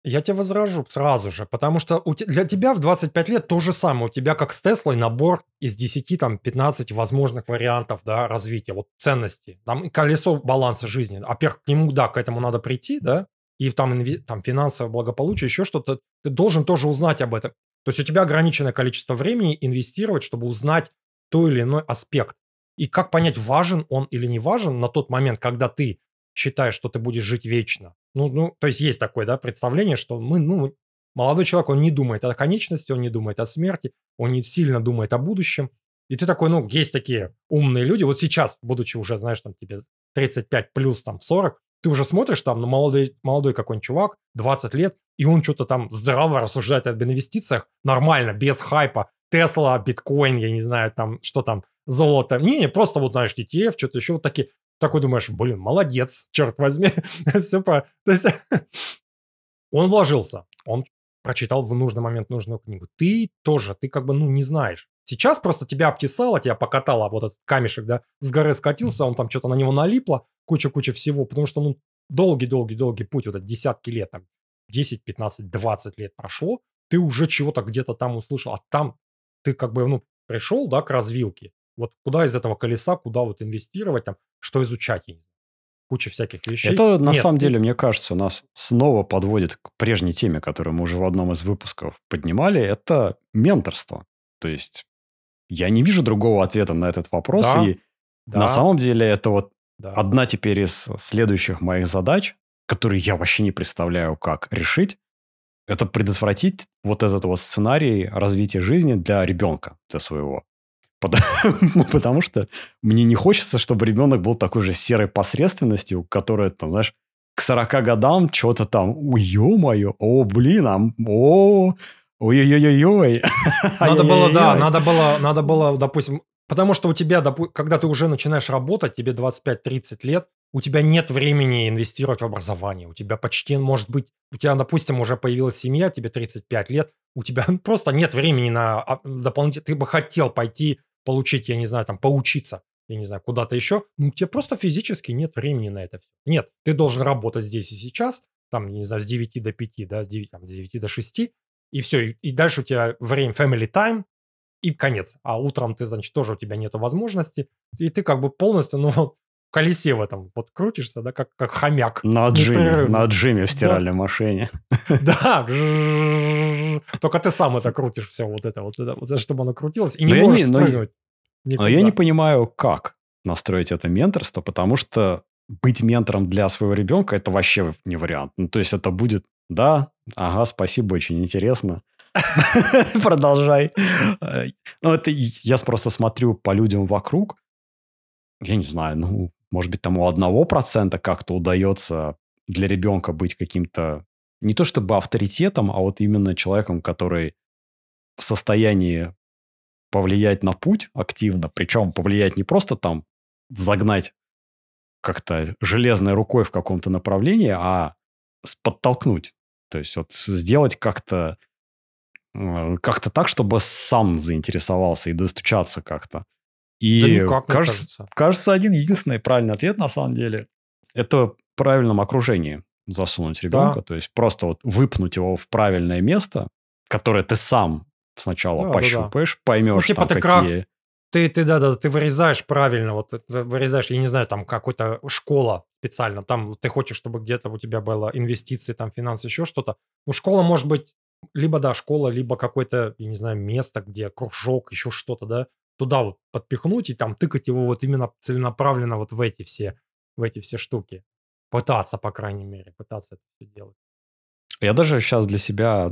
я тебе возражу сразу же, потому что у te, для тебя в 25 лет то же самое. У тебя, как с Теслой, набор из 10, там, 15 возможных вариантов да, развития, вот ценностей. Там колесо баланса жизни. Во-первых, к нему, да, к этому надо прийти, да, и там, там финансовое благополучие, еще что-то. Ты должен тоже узнать об этом. То есть у тебя ограниченное количество времени инвестировать, чтобы узнать то или иной аспект. И как понять, важен он или не важен на тот момент, когда ты считаешь, что ты будешь жить вечно. Ну, ну, то есть есть такое, да, представление, что мы, ну, молодой человек, он не думает о конечности, он не думает о смерти, он не сильно думает о будущем. И ты такой, ну, есть такие умные люди. Вот сейчас, будучи уже, знаешь, там тебе 35 плюс, там 40, ты уже смотришь там на молодой, молодой какой-нибудь чувак, 20 лет, и он что-то там здраво рассуждает об инвестициях, нормально, без хайпа. Тесла, биткоин, я не знаю, там, что там, золото. Не, не, просто вот, знаешь, ETF, что-то еще вот такие такой думаешь, блин, молодец, черт возьми. Все по... То есть он вложился, он прочитал в нужный момент нужную книгу. Ты тоже, ты как бы, ну, не знаешь. Сейчас просто тебя обтесало, тебя покатало, вот этот камешек, да, с горы скатился, он там что-то на него налипло, куча-куча всего, потому что, ну, долгий-долгий-долгий путь, вот этот десятки лет, там, 10, 15, 20 лет прошло, ты уже чего-то где-то там услышал, а там ты как бы, ну, пришел, да, к развилке, вот куда из этого колеса, куда вот инвестировать, там, что изучать, куча всяких вещей. Это на Нет, самом деле, мне кажется, нас снова подводит к прежней теме, которую мы уже в одном из выпусков поднимали. Это менторство. То есть я не вижу другого ответа на этот вопрос. Да, и да, на самом деле это вот да. одна теперь из следующих моих задач, которые я вообще не представляю, как решить. Это предотвратить вот этот вот сценарий развития жизни для ребенка, для своего. Потому, потому что мне не хочется, чтобы ребенок был такой же серой посредственностью, которая, там, знаешь, к 40 годам что-то там, ё-моё, о, блин, а, о, ой-ой-ой-ой. Надо было, да, надо было, надо было, допустим, потому что у тебя, когда ты уже начинаешь работать, тебе 25-30 лет, у тебя нет времени инвестировать в образование, у тебя почти, может быть, у тебя, допустим, уже появилась семья, тебе 35 лет, у тебя просто нет времени на а, дополнительно, ты бы хотел пойти получить, я не знаю, там, поучиться, я не знаю, куда-то еще, ну, тебе просто физически нет времени на это. Нет, ты должен работать здесь и сейчас, там, не знаю, с 9 до 5, да, с 9, там, с 9 до 6, и все, и, и дальше у тебя время family time, и конец. А утром ты, значит, тоже у тебя нету возможности, и ты как бы полностью, ну, колесе в этом вот крутишься, да, как, как хомяк. На джиме, на джиме в стиральной да. машине. Да, только ты сам это крутишь все вот это, вот это, вот чтобы оно крутилось, и не но можешь не, спрыгнуть. Но я не понимаю, как настроить это менторство, потому что быть ментором для своего ребенка это вообще не вариант. Ну, то есть это будет, да, ага, спасибо, очень интересно. Продолжай. Ну, это я просто смотрю по людям вокруг. Я не знаю, ну, может быть, тому одного процента как-то удается для ребенка быть каким-то не то чтобы авторитетом, а вот именно человеком, который в состоянии повлиять на путь активно, причем повлиять не просто там загнать как-то железной рукой в каком-то направлении, а подтолкнуть. То есть вот сделать как-то э, как-то так, чтобы сам заинтересовался и достучаться как-то. И Да никак, кажется, кажется. кажется, один единственный правильный ответ на самом деле это в правильном окружении засунуть ребенка, то есть просто вот выпнуть его в правильное место, которое ты сам сначала Да, да, да. пощупаешь, поймешь Ну, типа там ты какие... Ты, ты, да, да, ты вырезаешь правильно, вот вырезаешь, я не знаю, там какой-то школа специально, там ты хочешь, чтобы где-то у тебя было инвестиции, там финансы, еще что-то. Ну, школа может быть либо, да, школа, либо какое-то, я не знаю, место, где кружок, еще что-то, да, туда вот подпихнуть и там тыкать его вот именно целенаправленно вот в эти все, в эти все штуки. Пытаться, по крайней мере, пытаться это все делать. Я даже сейчас для себя...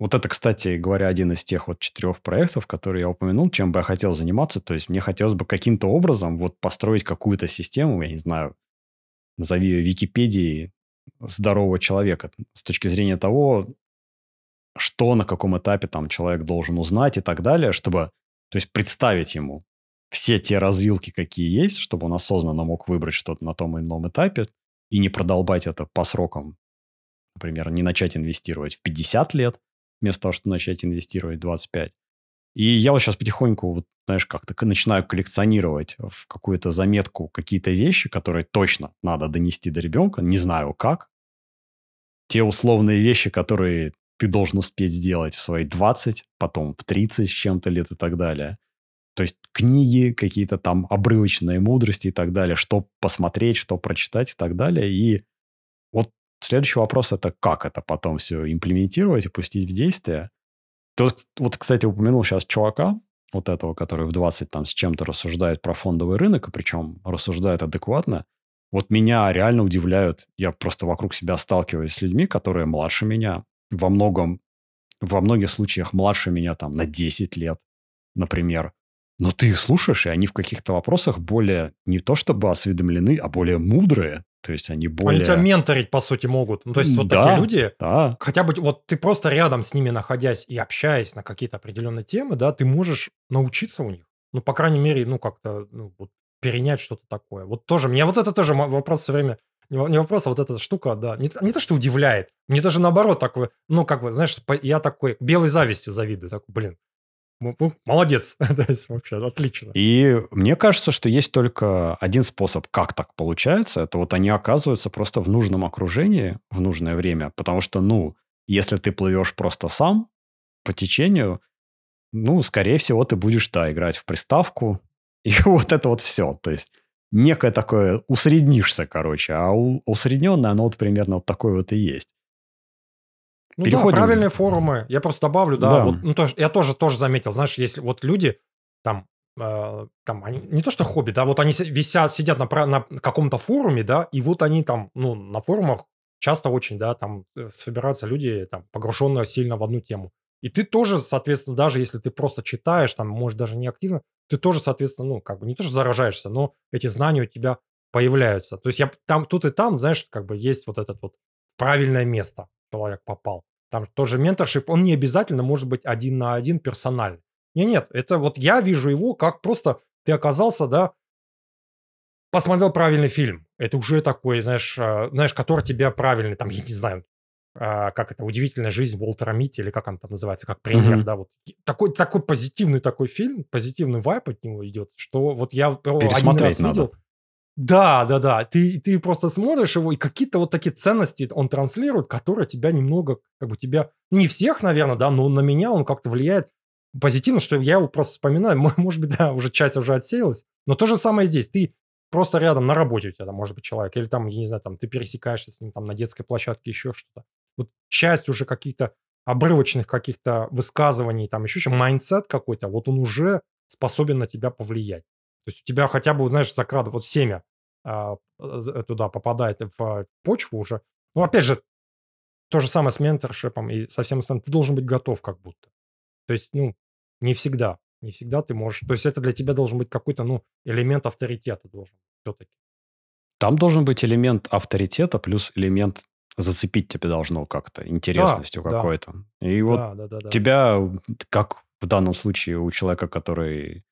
Вот это, кстати говоря, один из тех вот четырех проектов, которые я упомянул, чем бы я хотел заниматься. То есть мне хотелось бы каким-то образом вот построить какую-то систему, я не знаю, назови ее Википедией здорового человека с точки зрения того, что на каком этапе там человек должен узнать и так далее, чтобы, то есть представить ему все те развилки, какие есть, чтобы он осознанно мог выбрать что-то на том или ином этапе и не продолбать это по срокам. Например, не начать инвестировать в 50 лет, вместо того, чтобы начать инвестировать в 25. И я вот сейчас потихоньку, вот, знаешь, как-то начинаю коллекционировать в какую-то заметку какие-то вещи, которые точно надо донести до ребенка, не знаю как. Те условные вещи, которые ты должен успеть сделать в свои 20, потом в 30 с чем-то лет и так далее. То есть книги, какие-то там обрывочные мудрости и так далее, что посмотреть, что прочитать и так далее. И вот следующий вопрос это как это потом все имплементировать и пустить в действие. Тут, вот, кстати, упомянул сейчас чувака, вот этого, который в 20 там с чем-то рассуждает про фондовый рынок, и причем рассуждает адекватно. Вот меня реально удивляют. Я просто вокруг себя сталкиваюсь с людьми, которые младше меня. Во многом, во многих случаях младше меня там на 10 лет, например. Но ты их слушаешь, и они в каких-то вопросах более не то чтобы осведомлены, а более мудрые. То есть они более... Они тебя менторить, по сути, могут. Ну, то есть вот Да. такие люди, Да, хотя бы вот ты просто рядом с ними находясь и общаясь на какие-то определенные темы, да, ты можешь научиться у них. Ну, по крайней мере, ну, как-то ну, вот, перенять что-то такое. Вот тоже, мне вот это тоже вопрос все время, не во- не вопрос, а вот эта штука, да, не, не то, что удивляет, мне даже наоборот такое, ну, как бы, знаешь, я такой белой завистью завидую, такой, блин, ну, ну, молодец, вообще отлично. И мне кажется, что есть только один способ, как так получается. Это вот они оказываются просто в нужном окружении в нужное время. Потому что, ну, если ты плывешь просто сам по течению, ну, скорее всего, ты будешь, да, играть в приставку. И вот это вот все. То есть некое такое усреднишься, короче. А у- усредненное, оно вот примерно вот такое вот и есть. Ну Переходим. да, правильные форумы. Я просто добавлю, да, Да. вот, ну, тоже, я тоже, тоже заметил, знаешь, если вот люди там, э, там они, не то что хобби, да, вот они висят, сидят на, на каком-то форуме, да, и вот они там, ну, на форумах часто очень, да, там э, собираются люди, там, погруженные сильно в одну тему. И ты тоже, соответственно, даже если ты просто читаешь, там, может, даже не активно, ты тоже, соответственно, ну, как бы не то, что заражаешься, но эти знания у тебя появляются. То есть я там, тут и там, знаешь, как бы есть вот этот вот правильное место человек попал. Там тоже менторшип, он не обязательно может быть один на один персональный. Не, нет, это вот я вижу его как просто ты оказался, да, посмотрел правильный фильм. Это уже такой, знаешь, а, знаешь, который тебя правильный, там, я не знаю, как это, «Удивительная жизнь» Уолтера Митти, или как он там называется, как пример, Мгм. да, вот. Такой, такой позитивный такой фильм, позитивный вайп от него идет, что вот я один раз надо. видел. Да, да, да. Ты, ты просто смотришь его, и какие-то вот такие ценности он транслирует, которые тебя немного, как бы тебя, не всех, наверное, да, но на меня он как-то влияет позитивно, что я его просто вспоминаю. Мо- Может быть, да, уже часть уже отсеялась. Но то же самое здесь. Ты просто рядом на работе у тебя там может быть человек, или там, я не знаю, там ты пересекаешься с ним там на детской площадке, еще что-то. Вот часть уже каких-то обрывочных каких-то высказываний, там еще чем mindset какой-то, вот он уже способен на тебя повлиять. То есть у тебя хотя бы, знаешь, закрада, вот семя а, з- туда попадает в почву уже. Ну, опять же, то же самое с mentorship ом и со всем остальным. Ты должен быть готов как будто. То есть, ну, не всегда. Не всегда ты можешь... То есть это для тебя должен быть какой-то, ну, элемент авторитета должен все-таки. Там должен быть элемент авторитета плюс элемент зацепить тебя должно как-то, интересностью да. какой-то. И вот Да, да, да, да. тебя, как в данном случае у человека, который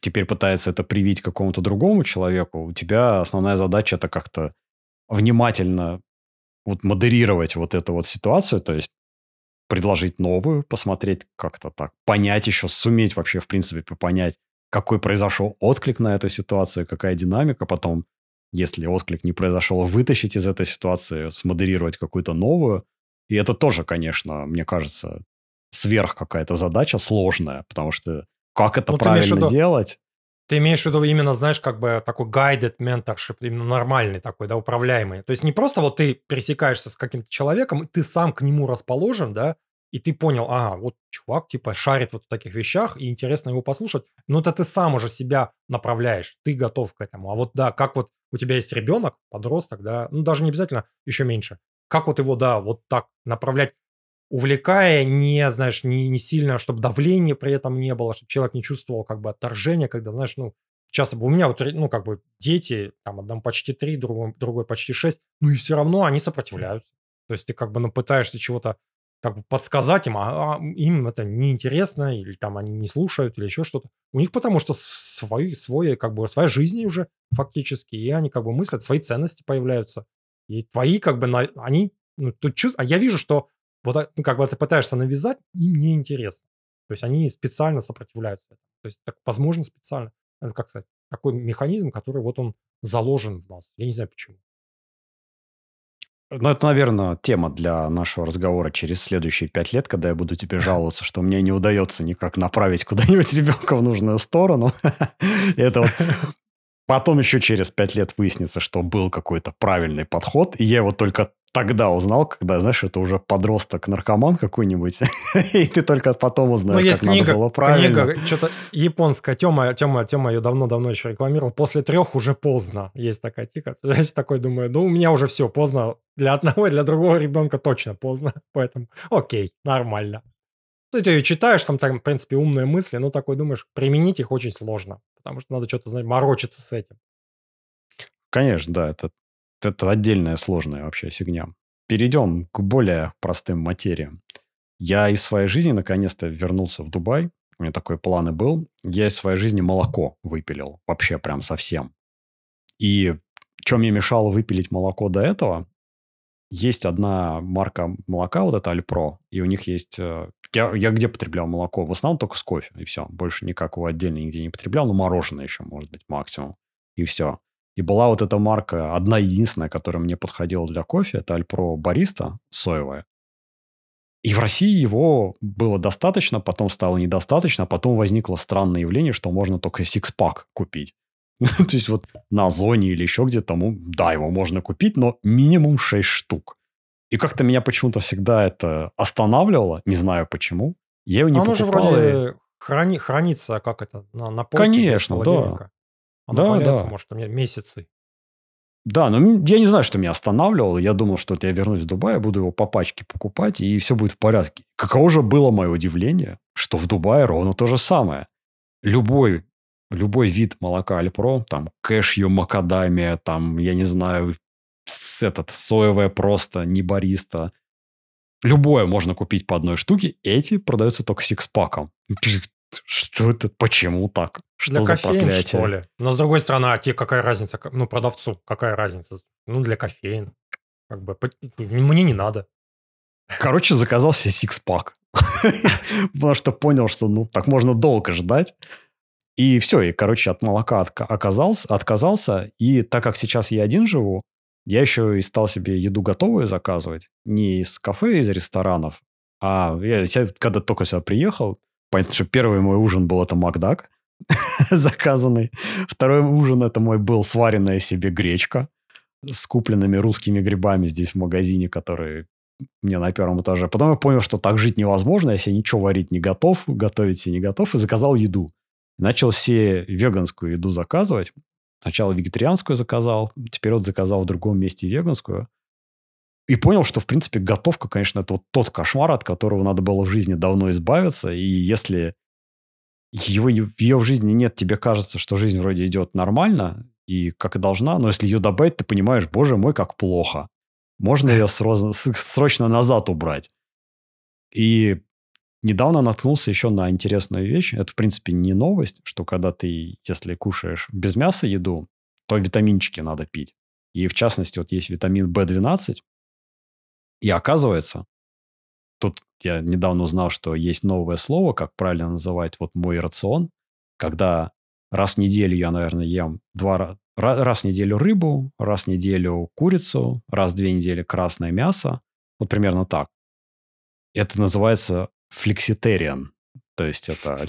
теперь пытается это привить какому-то другому человеку, у тебя основная задача это как-то внимательно вот модерировать вот эту вот ситуацию, то есть предложить новую, посмотреть как-то так, понять еще, суметь вообще, в принципе, понять, какой произошел отклик на эту ситуацию, какая динамика, потом, если отклик не произошел, вытащить из этой ситуации, смодерировать какую-то новую. И это тоже, конечно, мне кажется, сверх какая-то задача сложная, потому что как это ну, правильно виду, делать? Ты имеешь в виду именно, знаешь, как бы такой guided mentorship, именно нормальный такой, да, управляемый. То есть не просто вот ты пересекаешься с каким-то человеком, и ты сам к нему расположен, да, и ты понял, ага, вот чувак, типа, шарит вот в таких вещах, и интересно его послушать, но это ты сам уже себя направляешь, ты готов к этому. А вот, да, как вот у тебя есть ребенок, подросток, да, ну, даже не обязательно еще меньше, как вот его, да, вот так направлять увлекая, не, знаешь, не, не сильно, чтобы давления при этом не было, чтобы человек не чувствовал как бы отторжения, когда, знаешь, ну, часто у меня вот, ну, как бы дети, там, одному почти три, другой, другой почти шесть, ну, и все равно они сопротивляются. То есть ты как бы, ну, пытаешься чего-то как бы подсказать им, а, а им это неинтересно, или там они не слушают, или еще что-то. У них потому что свой, свой, как бы, своя жизнь уже фактически, и они как бы мыслят, свои ценности появляются. И твои как бы, они, ну, тут чувств... А я вижу, что вот ну, как бы ты пытаешься навязать, им неинтересно. То есть они специально сопротивляются. То есть, так, возможно, специально. Это, как сказать, такой механизм, который вот он заложен в нас. Я не знаю почему. Ну, это, наверное, тема для нашего разговора через следующие пять лет, когда я буду тебе жаловаться, что мне не удается никак направить куда-нибудь ребенка в нужную сторону. Это вот Потом еще через пять лет выяснится, что был какой-то правильный подход, и я его только тогда узнал, когда, знаешь, это уже подросток-наркоман какой-нибудь, и ты только потом узнаешь, ну, есть как книга, надо было правильно. Книга, что-то японская, Тема, Тема, Тема ее давно-давно еще рекламировал, после трех уже поздно, есть такая тика. Я такой думаю, ну, у меня уже все поздно, для одного и для другого ребенка точно поздно, поэтому окей, нормально. Ну, ты ее читаешь, там, там, в принципе, умные мысли, но такой думаешь, применить их очень сложно, потому что надо что-то, знаешь, морочиться с этим. Конечно, да, это это отдельная сложная вообще фигня. Перейдем к более простым материям. Я из своей жизни наконец-то вернулся в Дубай. У меня такой план и был. Я из своей жизни молоко выпилил. Вообще прям совсем. И что мне мешало выпилить молоко до этого? Есть одна марка молока, вот это Альпро, и у них есть... Э, я, я где потреблял молоко? В основном только с кофе, и все. Больше никакого отдельно нигде не потреблял. Ну, мороженое еще, может быть, максимум. И все. И была вот эта марка, одна единственная, которая мне подходила для кофе, это Альпро Бариста соевая. И в России его было достаточно, потом стало недостаточно, а потом возникло странное явление, что можно только сикспак купить. То есть вот на Озоне или еще где-то, ну, да, его можно купить, но минимум 6 штук. И как-то меня почему-то всегда это останавливало, не знаю почему. Я его не покупал. же вроде и... храни, хранится, как это, на, на полке Конечно, да. Оно да, валяется, да. может, у меня месяцы. Да, но я не знаю, что меня останавливало. Я думал, что я вернусь в Дубай, буду его по пачке покупать, и все будет в порядке. Каково же было мое удивление, что в Дубае ровно то же самое. Любой, любой вид молока Альпро, там кэшью, макадамия, там, я не знаю, этот, соевое просто, не бариста. Любое можно купить по одной штуке. Эти продаются только сикспаком. Что это? Почему так? Что для за кофеин, проклятие? что ли? Но с другой стороны, а тебе какая разница? Ну, продавцу какая разница? Ну, для кофеин. Как бы, мне не надо. Короче, заказал себе сикспак. Потому что понял, что ну так можно долго ждать. И все, и, короче, от молока оказался, отказался. И так как сейчас я один живу, я еще и стал себе еду готовую заказывать. Не из кафе, из ресторанов. А я, когда только сюда приехал, Понятно, что первый мой ужин был это Макдак заказанный. Второй ужин это мой был сваренная себе гречка с купленными русскими грибами здесь в магазине, которые мне на первом этаже. Потом я понял, что так жить невозможно, себе ничего варить не готов, готовить себе не готов, и заказал еду. Начал все веганскую еду заказывать. Сначала вегетарианскую заказал, теперь вот заказал в другом месте веганскую. И понял, что, в принципе, готовка, конечно, это вот тот кошмар, от которого надо было в жизни давно избавиться. И если его, ее в жизни нет, тебе кажется, что жизнь вроде идет нормально, и как и должна, но если ее добавить, ты понимаешь, боже мой, как плохо. Можно ее срочно назад убрать. И недавно наткнулся еще на интересную вещь. Это, в принципе, не новость, что когда ты, если кушаешь без мяса еду, то витаминчики надо пить. И в частности, вот есть витамин В12. И оказывается, тут я недавно узнал, что есть новое слово, как правильно называть вот мой рацион, когда раз в неделю я, наверное, ем два, раз в неделю рыбу, раз в неделю курицу, раз в две недели красное мясо. Вот примерно так. Это называется флекситериан. То есть это...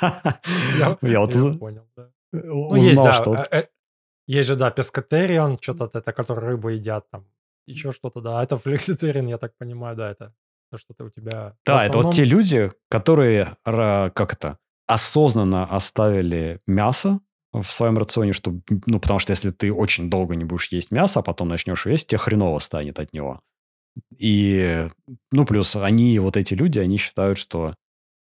Я вот понял, да. Ну, есть, да. Э, э, есть же, да, пескатериан, что-то это, который рыбу едят, там, еще что-то, да. А это флекситериан, я так понимаю, да, это что-то у тебя... Да, это вот те люди, которые, как это, осознанно оставили мясо в своем рационе, чтобы, ну, потому что если ты очень долго не будешь есть мясо, а потом начнешь есть, тебе хреново станет от него. И, ну, плюс они, вот эти люди, они считают, что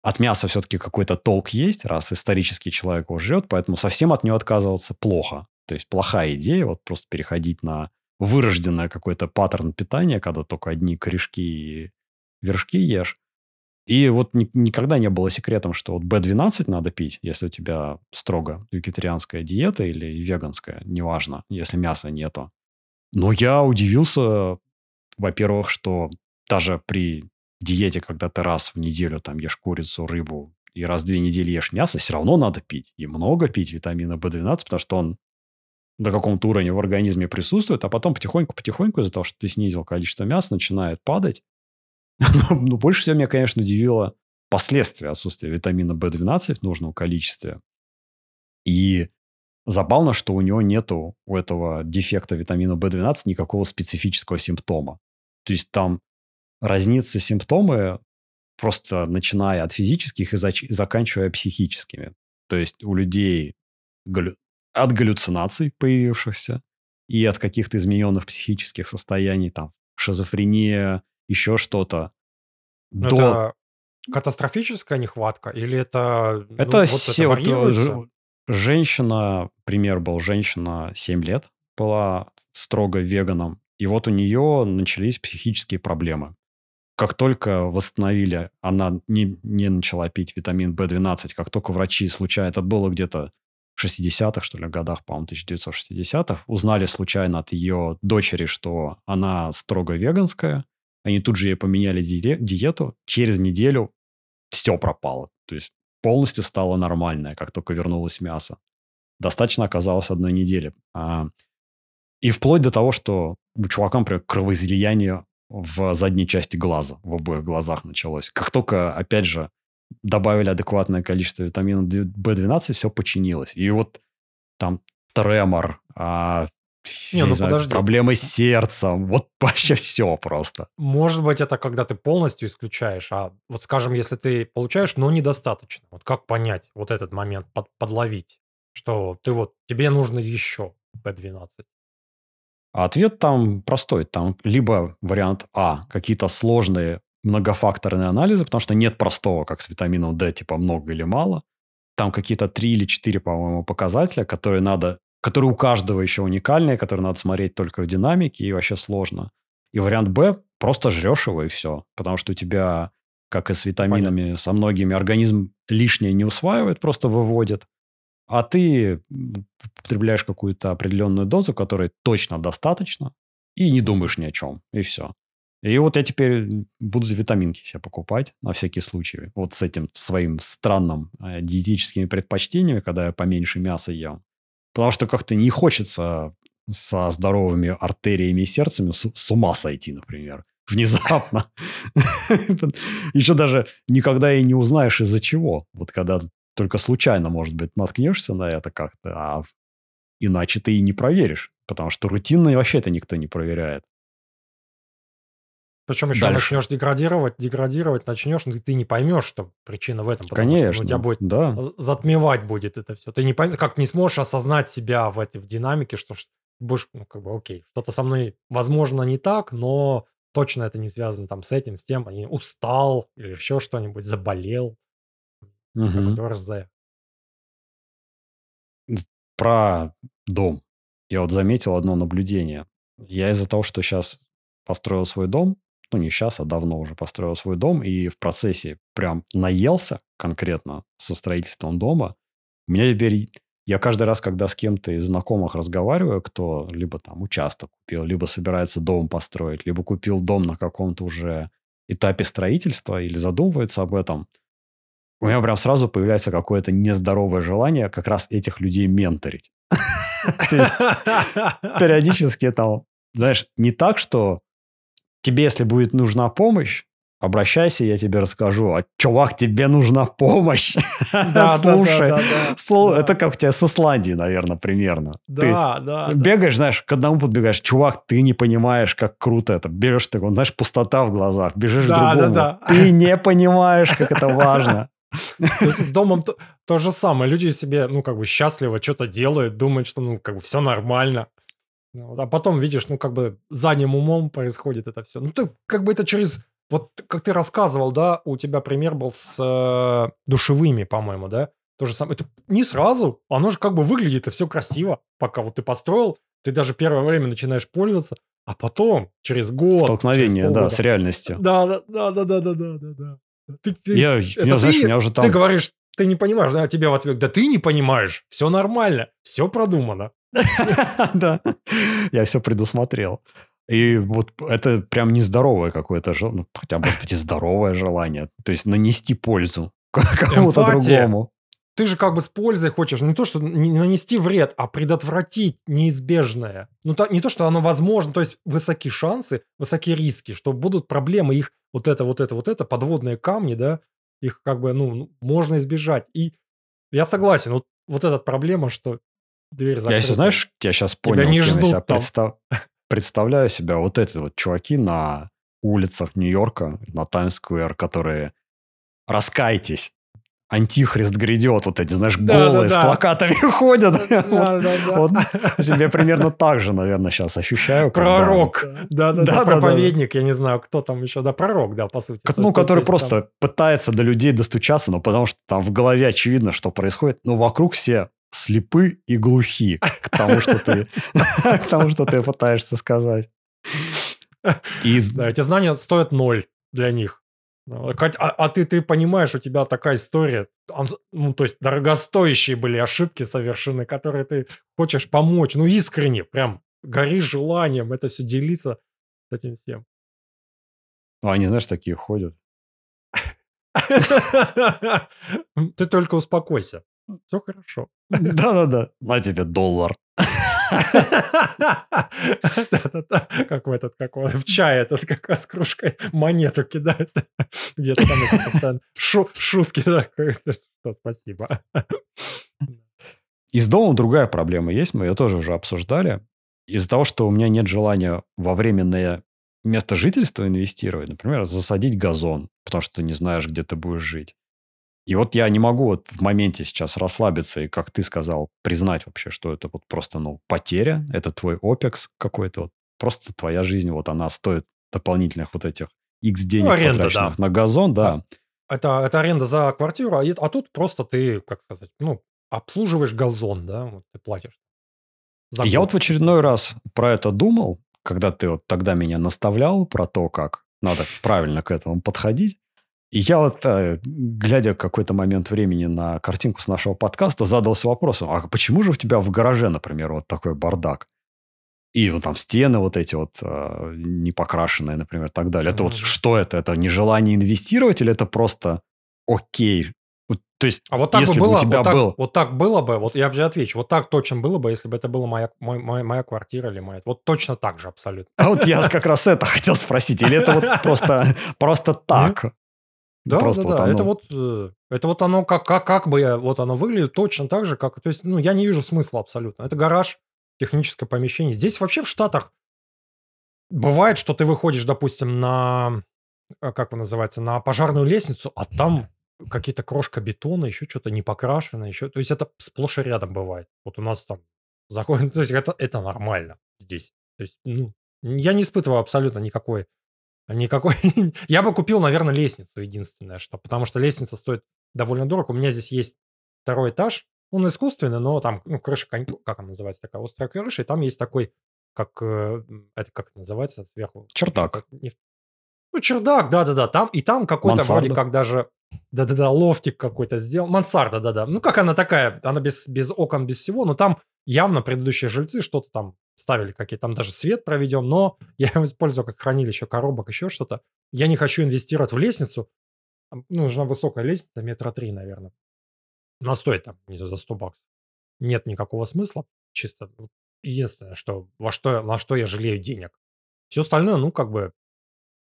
от мяса все-таки какой-то толк есть, раз исторический человек его жрет, поэтому совсем от него отказываться плохо. То есть плохая идея вот просто переходить на вырожденный какой-то паттерн питания, когда только одни корешки и вершки ешь. И вот ни, никогда не было секретом, что вот B12 надо пить, если у тебя строго вегетарианская диета или веганская, неважно, если мяса нету. Но я удивился, во-первых, что даже при диете, когда ты раз в неделю там ешь курицу, рыбу, и раз в две недели ешь мясо, все равно надо пить. И много пить витамина В12, потому что он до каком-то уровня в организме присутствует, а потом потихоньку-потихоньку из-за того, что ты снизил количество мяса, начинает падать. Но больше всего меня, конечно, удивило последствия отсутствия витамина В12 в нужном количестве. И забавно, что у него нету, у этого дефекта витамина В12 никакого специфического симптома. То есть там разнится симптомы просто начиная от физических и заканчивая психическими. То есть у людей галлю... от галлюцинаций появившихся и от каких-то измененных психических состояний, там, шизофрения, еще что-то. Но до... Это катастрофическая нехватка или это... Ну, это, ну, вот се... это вот, женщина, пример был, женщина 7 лет была строго веганом, и вот у нее начались психические проблемы. Как только восстановили, она не, не начала пить витамин В12, как только врачи случайно, это было где-то в 60-х, что ли, годах, по-моему, 1960-х, узнали случайно от ее дочери, что она строго веганская, они тут же ей поменяли ди- диету, через неделю все пропало. То есть полностью стало нормальное, как только вернулось мясо. Достаточно оказалось одной недели. А, и вплоть до того, что у чувака, например, кровоизлияние в задней части глаза, в обоих глазах началось. Как только, опять же, добавили адекватное количество витамина В12, все починилось. И вот там тремор, а, не, не ну знаю, подожди. проблемы с сердцем, вот вообще все просто. Может быть, это когда ты полностью исключаешь, а вот скажем, если ты получаешь, но недостаточно. Вот как понять вот этот момент, под, подловить, что ты вот, тебе нужно еще B12? А ответ там простой. Там либо вариант А, какие-то сложные многофакторные анализы, потому что нет простого, как с витамином D, типа много или мало. Там какие-то три или четыре, по-моему, показателя, которые надо, которые у каждого еще уникальные, которые надо смотреть только в динамике, и вообще сложно. И вариант Б, просто жрешь его и все. Потому что у тебя, как и с витаминами, Понятно. со многими, организм лишнее не усваивает, просто выводит а ты потребляешь какую-то определенную дозу, которой точно достаточно, и не думаешь ни о чем, и все. И вот я теперь буду витаминки себе покупать на всякий случай. Вот с этим своим странным э, диетическими предпочтениями, когда я поменьше мяса ем. Потому что как-то не хочется со здоровыми артериями и сердцами с, с ума сойти, например. Внезапно. Еще даже никогда и не узнаешь из-за чего. Вот когда только случайно, может быть, наткнешься на это как-то, а иначе ты и не проверишь, потому что рутинно вообще это никто не проверяет. Причем еще Дальше. начнешь деградировать, деградировать начнешь, но ты не поймешь, что причина в этом. Конечно, что, ну, тебя будет да. затмевать будет это все. Ты не поймешь, как не сможешь осознать себя в этой в динамике, что будешь, ну, как бы, окей, что-то со мной, возможно, не так, но точно это не связано там с этим, с тем, они устал или еще что-нибудь, заболел. Угу. РЗ. Про дом. Я вот заметил одно наблюдение. Я из-за того, что сейчас построил свой дом, ну, не сейчас, а давно уже построил свой дом, и в процессе прям наелся конкретно со строительством дома. У меня теперь... Я каждый раз, когда с кем-то из знакомых разговариваю, кто либо там участок купил, либо собирается дом построить, либо купил дом на каком-то уже этапе строительства или задумывается об этом, у меня прям сразу появляется какое-то нездоровое желание как раз этих людей менторить. То есть периодически там, знаешь, не так, что тебе, если будет нужна помощь, обращайся, я тебе расскажу. А, чувак, тебе нужна помощь. Да, Слушай, да, да, да, это как у тебя с Исландией, наверное, примерно. Да, да. Бегаешь, знаешь, к одному подбегаешь, чувак, ты не понимаешь, как круто это. Берешь такой, знаешь, пустота в глазах, бежишь к другому. Ты не понимаешь, как это важно. С домом то, то же самое. Люди себе, ну, как бы счастливо что-то делают, думают, что, ну, как бы все нормально. А потом видишь, ну, как бы задним умом происходит это все. Ну, ты как бы это через вот как ты рассказывал, да, у тебя пример был с э, душевыми, по-моему, да? То же самое. Это не сразу, оно же как бы выглядит, это все красиво, пока вот ты построил, ты даже первое время начинаешь пользоваться, а потом через год... Столкновение, через да, с реальностью. Да, да, да, да, да, да, да, да. Ты, ты, я, это я, знаешь, ты, меня уже там... Ты говоришь, ты не понимаешь, да, а тебе в ответ, да ты не понимаешь, все нормально, все продумано. Да, я все предусмотрел. И вот это прям нездоровое какое-то, ну, хотя, может быть, и здоровое желание. То есть нанести пользу кому-то другому. Ты же как бы с пользой хочешь не то, что не нанести вред, а предотвратить неизбежное. Ну, то, не то, что оно возможно, то есть высокие шансы, высокие риски, что будут проблемы, их вот это, вот это, вот это, подводные камни, да, их как бы, ну можно избежать. И я согласен, вот, вот эта проблема, что дверь закрыта. Я, если знаешь, я сейчас понял, Тебя не ждут я представ представляю себя вот эти вот чуваки на улицах Нью-Йорка, на Таймс-сквер, которые «Раскайтесь, антихрист грядет», вот эти, знаешь, да, голые да, да. с плакатами ходят. Да, да, да. Вот себе примерно так же, наверное, сейчас ощущаю. Пророк. Да-да-да, проповедник, я не знаю, кто там еще, да, пророк, да, по сути. Ну, который просто пытается до людей достучаться, но потому что там в голове очевидно, что происходит, но вокруг все слепы и глухи к тому, что ты, к тому, что ты пытаешься сказать. И... Да, эти знания стоят ноль для них. А, а ты, ты понимаешь, у тебя такая история, ну, то есть дорогостоящие были ошибки совершены, которые ты хочешь помочь, ну, искренне, прям горишь желанием это все делиться с этим всем. Ну, они, знаешь, такие ходят. Ты только успокойся. Все хорошо. Да-да-да. На тебе доллар. Как в этот, как он, в чай этот, как с кружкой монету кидает. Где-то там постоянно шутки. Спасибо. И с домом другая проблема есть, мы ее тоже уже обсуждали. Из-за того, что у меня нет желания во временное место жительства инвестировать, например, засадить газон, потому что ты не знаешь, где ты будешь жить. И вот я не могу вот в моменте сейчас расслабиться и, как ты сказал, признать вообще, что это вот просто, ну, потеря, это твой опекс какой-то, вот просто твоя жизнь, вот она стоит дополнительных вот этих X денег, ну, аренда, потраченных да. на газон, да. Это, это аренда за квартиру, а, а тут просто ты, как сказать, ну, обслуживаешь газон, да, вот ты платишь. За я вот в очередной раз про это думал, когда ты вот тогда меня наставлял про то, как надо правильно к этому подходить. И я вот, э, глядя какой-то момент времени на картинку с нашего подкаста, задался вопросом, а почему же у тебя в гараже, например, вот такой бардак? И вот там стены вот эти вот э, не покрашенные, например, так далее. Это mm-hmm. вот что это? Это нежелание инвестировать или это просто окей? То есть, а вот так если бы было, у тебя вот так, был... вот так было бы, вот я же отвечу, вот так точно было бы, если бы это была моя, мой, моя, моя квартира или моя, вот точно так же абсолютно. А вот я как раз это хотел спросить, или это вот просто, просто так? Да, Просто да, вот да. Оно... Это вот, э, это вот оно как, как, как бы я, вот оно выглядит точно так же, как, то есть, ну, я не вижу смысла абсолютно. Это гараж, техническое помещение. Здесь вообще в Штатах бывает, что ты выходишь, допустим, на, а, как он называется, на пожарную лестницу, а там какие-то крошка бетона, еще что-то не покрашено, еще, то есть это сплошь и рядом бывает. Вот у нас там заходит, то есть это, это нормально здесь. То есть, ну, я не испытываю абсолютно никакой Никакой... Я бы купил, наверное, лестницу единственное, что... Потому что лестница стоит довольно дорого. У меня здесь есть второй этаж. Он искусственный, но там ну, крыша, как она называется, такая острая крыша, и там есть такой, как... Э, это как называется сверху? Чердак. Ну, чердак, да-да-да, там, и там какой-то Мансарда. вроде как даже, да-да-да, лофтик какой-то сделал, мансарда, да-да, ну, как она такая, она без, без окон, без всего, но там явно предыдущие жильцы что-то там ставили, какие там даже свет проведен, но я его использую как хранилище коробок, еще что-то. Я не хочу инвестировать в лестницу, ну, нужна высокая лестница, метра три, наверное. Она стоит там, не за 100 баксов. Нет никакого смысла, чисто единственное, что во что, на что я жалею денег. Все остальное, ну, как бы...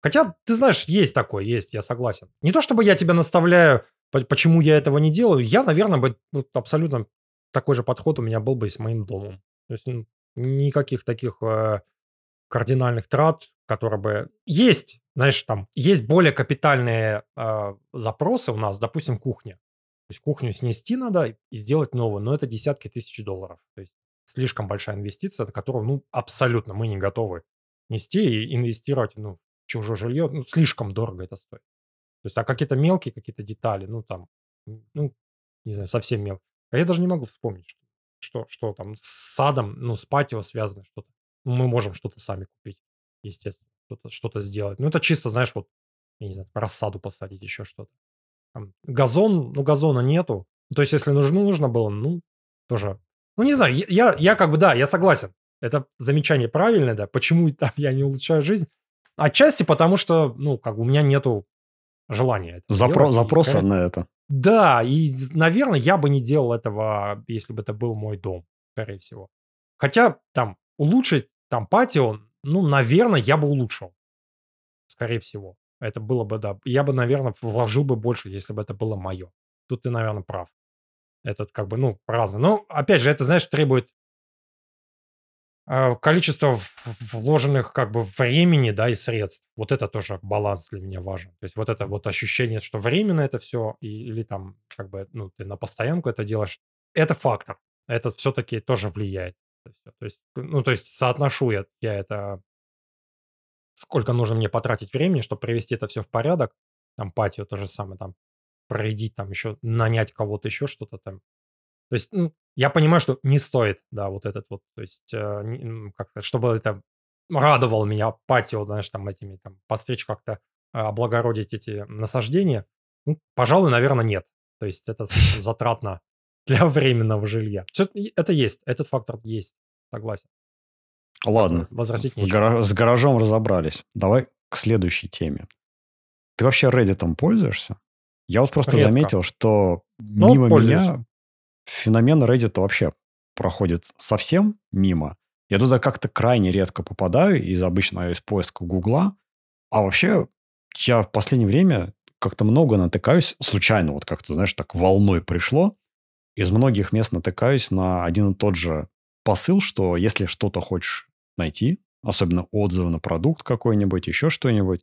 Хотя, ты знаешь, есть такое, есть, я согласен. Не то, чтобы я тебя наставляю, по- почему я этого не делаю. Я, наверное, бы вот абсолютно такой же подход у меня был бы и с моим домом. То есть ну, никаких таких э, кардинальных трат, которые бы... Есть, знаешь, там, есть более капитальные э, запросы у нас, допустим, кухня. То есть кухню снести надо и сделать новую, но это десятки тысяч долларов. То есть слишком большая инвестиция, которую, ну, абсолютно мы не готовы нести и инвестировать, ну, в чужое жилье, ну, слишком дорого это стоит. То есть, а какие-то мелкие какие-то детали, ну, там, ну, не знаю, совсем мелкие. А я даже не могу вспомнить, что, что, что там с садом, ну, с патио связано что-то. Мы можем что-то сами купить, естественно, что-то что сделать. Ну, это чисто, знаешь, вот, я не знаю, рассаду посадить, еще что-то. Там, газон, ну, газона нету. То есть, если нужно, нужно было, ну, тоже. Ну, не знаю, я, я, как бы, да, я согласен. Это замечание правильное, да. Почему там я не улучшаю жизнь? Отчасти потому, что, ну, как бы у меня нету желания это Запро- делать. Запроса на это. Да, и, наверное, я бы не делал этого, если бы это был мой дом, скорее всего. Хотя там улучшить там патио, ну, наверное, я бы улучшил. Скорее всего. Это было бы, да. Я бы, наверное, вложил бы больше, если бы это было мое. Тут ты, наверное, прав. Этот как бы, ну, разно. Но, опять же, это, знаешь, требует количество в- вложенных как бы времени, да, и средств. Вот это тоже баланс для меня важен. То есть вот это вот ощущение, что временно это все, и, или там как бы, ну, ты на постоянку это делаешь, это фактор. Это все-таки тоже влияет. То есть, ну, то есть соотношу я, я это, сколько нужно мне потратить времени, чтобы привести это все в порядок. Там патио то же самое, там проредить, там еще нанять кого-то, еще что-то там. То есть, ну, я понимаю, что не стоит, да, вот этот вот, то есть, э, как сказать, чтобы это радовал меня патио, знаешь, там этими, там, подстричь как-то, а, облагородить эти насаждения, ну, пожалуй, наверное, нет. То есть это слишком затратно для временного жилья. Все, это есть, этот фактор есть, согласен. Ладно, Возразить с, гара- с гаражом разобрались. Давай к следующей теме. Ты вообще Reddit пользуешься? Я вот просто Редко. заметил, что Ну, мимо пользуюсь. меня феномен Reddit вообще проходит совсем мимо. Я туда как-то крайне редко попадаю из обычно из поиска Гугла. А вообще я в последнее время как-то много натыкаюсь, случайно вот как-то, знаешь, так волной пришло. Из многих мест натыкаюсь на один и тот же посыл, что если что-то хочешь найти, особенно отзывы на продукт какой-нибудь, еще что-нибудь,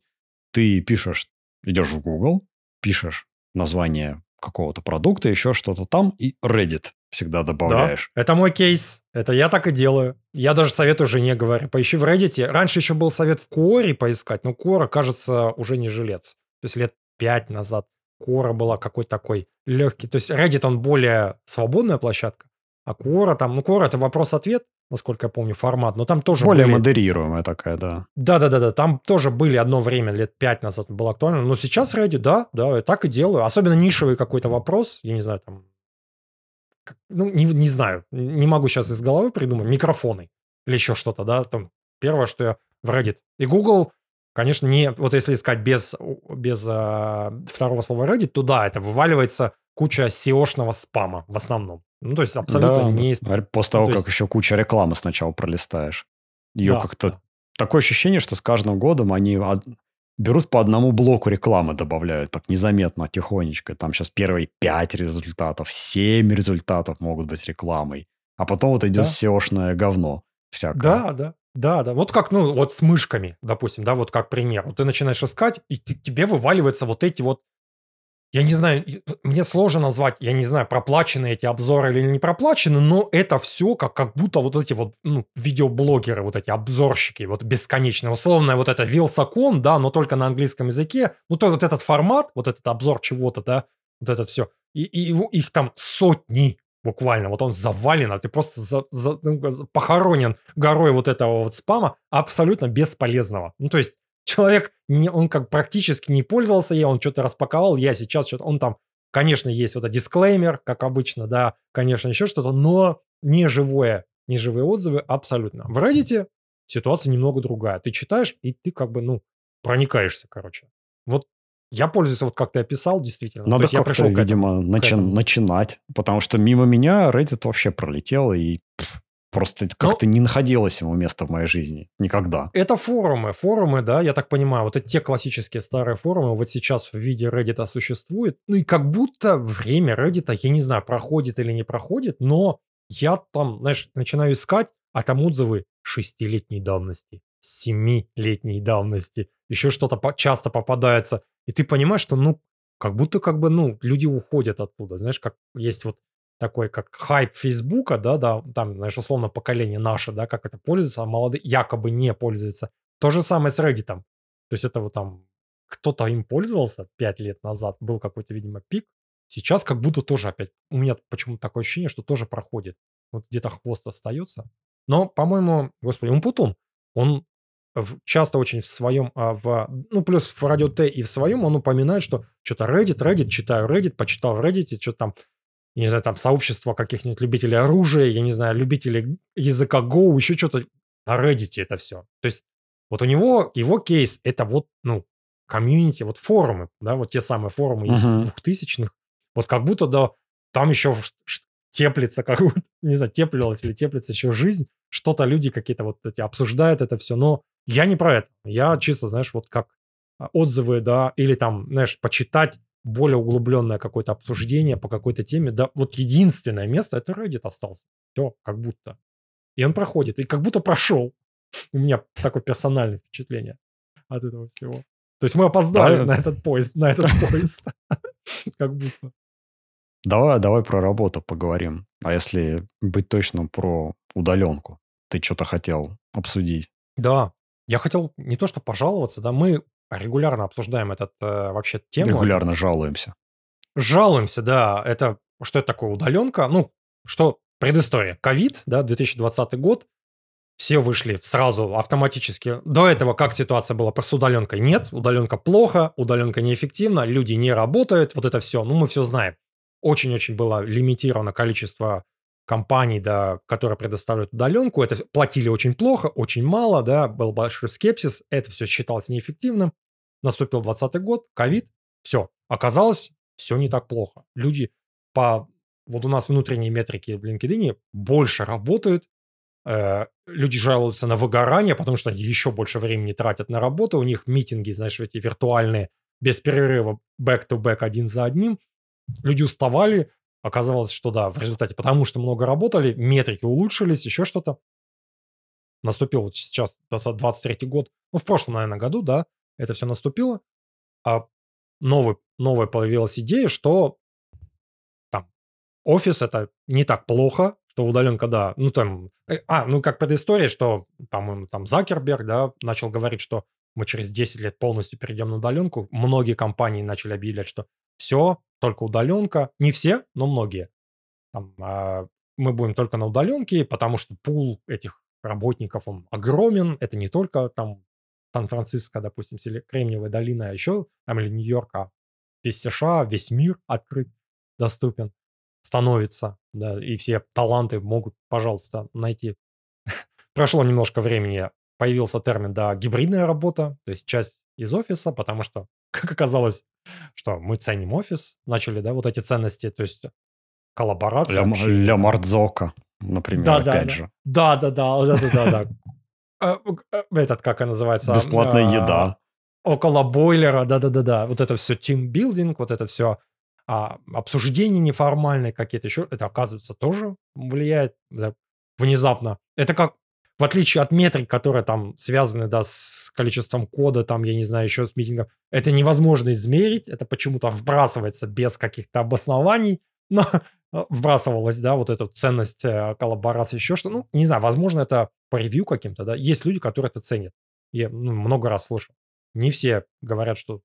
ты пишешь, идешь в Google, пишешь название какого-то продукта, еще что-то там, и Reddit всегда добавляешь. Да, это мой кейс. Это я так и делаю. Я даже советую жене говорю, поищи в Reddit. Раньше еще был совет в Quora поискать, но Quora, кажется, уже не жилец. То есть лет пять назад Quora была какой-то такой легкий. То есть Reddit, он более свободная площадка, а Quora там, ну Quora это вопрос-ответ, насколько я помню, формат, но там тоже Более были... модерируемая такая, да. Да-да-да, там тоже были одно время, лет пять назад было актуально, но сейчас Reddit, да, да, я так и делаю. Особенно нишевый какой-то вопрос, я не знаю, там, ну, не, не знаю, не могу сейчас из головы придумать, микрофоны или еще что-то, да, там, первое, что я в Reddit. И Google, конечно, не, вот если искать без, без а, второго слова Reddit, то да, это вываливается куча SEO-шного спама в основном. Ну, то есть абсолютно Да, не... После того, то как есть- еще куча рекламы сначала пролистаешь. Ее Да, как-то... да. Такое ощущение, что с каждым годом они од- берут по одному блоку рекламы, добавляют так незаметно, тихонечко. Там сейчас первые пять результатов, семь результатов могут быть рекламой. А потом вот идет Да. SEO-шное говно всякое. Да, да. Да, да. Вот как, ну, вот с мышками, допустим, да, вот как пример. Вот ты начинаешь искать, и ты- тебе вываливаются вот эти вот, я не знаю, и- мне сложно назвать, я не знаю, проплаченные эти обзоры или не проплачены, но это все как, как будто вот эти вот ну, видеоблогеры, вот эти обзорщики, вот бесконечные. Условно, вот это Вилсаком, да, но только на английском языке. Ну, то вот этот формат, вот этот обзор чего-то, да, вот это все. И, и его, их там сотни буквально. Вот он завален, а ты просто за- за- ну, похоронен горой вот этого вот спама абсолютно бесполезного. Ну, то есть Человек, не, он как практически не пользовался ей, он что-то распаковал, я сейчас что-то, он там, конечно, есть вот этот дисклеймер, как обычно, да, конечно, еще что-то, но не живое, не живые отзывы абсолютно. В Reddit ситуация немного другая. Ты читаешь, и ты как бы, ну, проникаешься, короче. Вот я пользуюсь, вот как ты описал, действительно. Надо как-то, видимо, начи- начинать, потому что мимо меня Reddit вообще пролетел, и пфф, просто как-то ну, не находилось ему места в моей жизни. Никогда. Это форумы. Форумы, да, я так понимаю, вот это те классические старые форумы, вот сейчас в виде Reddit существуют. Ну и как будто время Reddit, я не знаю, проходит или не проходит, но я там, знаешь, начинаю искать, а там отзывы шестилетней давности, семилетней давности, еще что-то часто попадается. И ты понимаешь, что, ну, как будто как бы, ну, люди уходят оттуда. Знаешь, как есть вот такой, как хайп Фейсбука, да, да, там, знаешь, условно, поколение наше, да, как это пользуется, а молодые якобы не пользуются. То же самое с Reddit. То есть это вот там кто-то им пользовался пять лет назад, был какой-то, видимо, пик. Сейчас как будто тоже опять, у меня почему-то такое ощущение, что тоже проходит. Вот где-то хвост остается. Но, по-моему, господи, Умпутун, он часто очень в своем, а, в, ну, плюс в радио Т и в своем он упоминает, что что-то Reddit, Reddit, читаю Reddit, почитал в Reddit, что-то там, я не знаю, там сообщество каких-нибудь любителей оружия, я не знаю, любителей языка Go, еще что-то на Reddit это все. То есть вот у него, его кейс, это вот, ну, комьюнити, вот форумы, да, вот те самые форумы из двухтысячных, uh-huh. вот как будто, да, там еще теплится, как будто, не знаю, теплилась или теплится еще жизнь, что-то люди какие-то вот эти обсуждают это все, но я не про это. Я чисто, знаешь, вот как а, отзывы, да, или там, знаешь, почитать более углубленное какое-то обсуждение по какой-то теме. Да, вот единственное место это Reddit остался. Все, как будто. И он проходит, и как будто прошел. У меня такое персональное впечатление от этого всего. То есть мы опоздали да, на этот поезд, на этот поезд. Как будто. Давай, давай про работу поговорим. А если быть точным про удаленку? Ты что-то хотел обсудить. Да, я хотел не то что пожаловаться, да, мы регулярно обсуждаем этот э, вообще тему. Регулярно жалуемся. Жалуемся, да. Это что это такое удаленка? Ну, что предыстория. Ковид, да, 2020 год. Все вышли сразу автоматически. До этого как ситуация была с удаленкой? Нет, удаленка плохо, удаленка неэффективна, люди не работают, вот это все. Ну, мы все знаем. Очень-очень было лимитировано количество компаний, да, которые предоставляют удаленку, это платили очень плохо, очень мало, да, был большой скепсис, это все считалось неэффективным. Наступил 2020 год, ковид, все, оказалось, все не так плохо. Люди по, вот у нас внутренние метрики в LinkedIn больше работают, э, люди жалуются на выгорание, потому что они еще больше времени тратят на работу, у них митинги, знаешь, эти виртуальные, без перерыва, back-to-back один за одним, люди уставали, Оказалось, что да, в результате, потому что много работали, метрики улучшились, еще что-то. Наступил вот сейчас 23 год, ну, в прошлом, наверное, году, да, это все наступило. А новый, новая появилась идея, что там офис это не так плохо, что удаленка, да, ну там, э, а, ну как предыстория, что, по-моему, там Закерберг, да, начал говорить, что мы через 10 лет полностью перейдем на удаленку. Многие компании начали объявлять, что все, только удаленка. Не все, но многие. Там, э, мы будем только на удаленке, потому что пул этих работников, он огромен. Это не только там Сан-Франциско, допустим, Кремниевая долина, а еще там или Нью-Йорк, а весь США, весь мир открыт, доступен, становится, да, и все таланты могут, пожалуйста, найти. Прошло немножко времени, появился термин, да, гибридная работа, то есть часть из офиса, потому что как оказалось, что мы ценим офис, начали, да, вот эти ценности, то есть коллаборация. Ля, Ля Мардзока, например, да, опять да, же. Да, да, да, да, да, да, а, э, Этот, как он называется? Бесплатная а, еда. Около бойлера, да-да-да-да. Вот это все тимбилдинг, вот это все а, обсуждения неформальные какие-то еще, это, оказывается, тоже влияет внезапно. Это как в отличие от метрик, которые там связаны, да, с количеством кода, там, я не знаю, еще с митингом, это невозможно измерить, это почему-то вбрасывается без каких-то обоснований, но вбрасывалась, да, вот эта ценность э, коллаборации, еще что, ну, не знаю, возможно, это по ревью каким-то, да, есть люди, которые это ценят. Я ну, много раз слышал. Не все говорят, что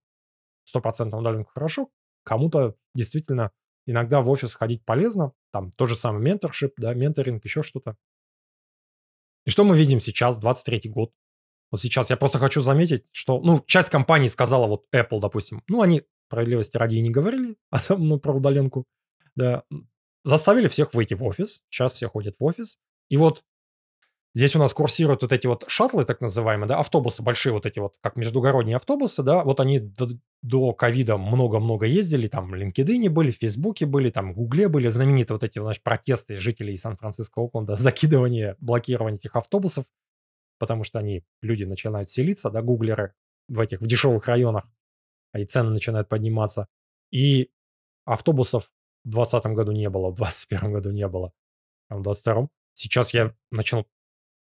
стопроцентно удаленка хорошо, кому-то действительно иногда в офис ходить полезно, там тот же самый менторшип, да, менторинг, еще что-то. И что мы видим сейчас, 23 год? Вот сейчас я просто хочу заметить, что, ну, часть компаний сказала, вот Apple, допустим, ну, они, справедливости ради, не говорили, особенно ну, про удаленку, да, заставили всех выйти в офис, сейчас все ходят в офис, и вот Здесь у нас курсируют вот эти вот шаттлы, так называемые, да, автобусы большие, вот эти вот, как междугородние автобусы, да, вот они до ковида много-много ездили, там в LinkedIn были, в Фейсбуке были, там в Гугле были знаменитые вот эти, значит, протесты жителей Сан-Франциско, Окленда, закидывание, блокирование этих автобусов, потому что они, люди начинают селиться, да, гуглеры в этих, в дешевых районах, а и цены начинают подниматься. И автобусов в 2020 году не было, в 2021 году не было, там в 2022. Сейчас я начал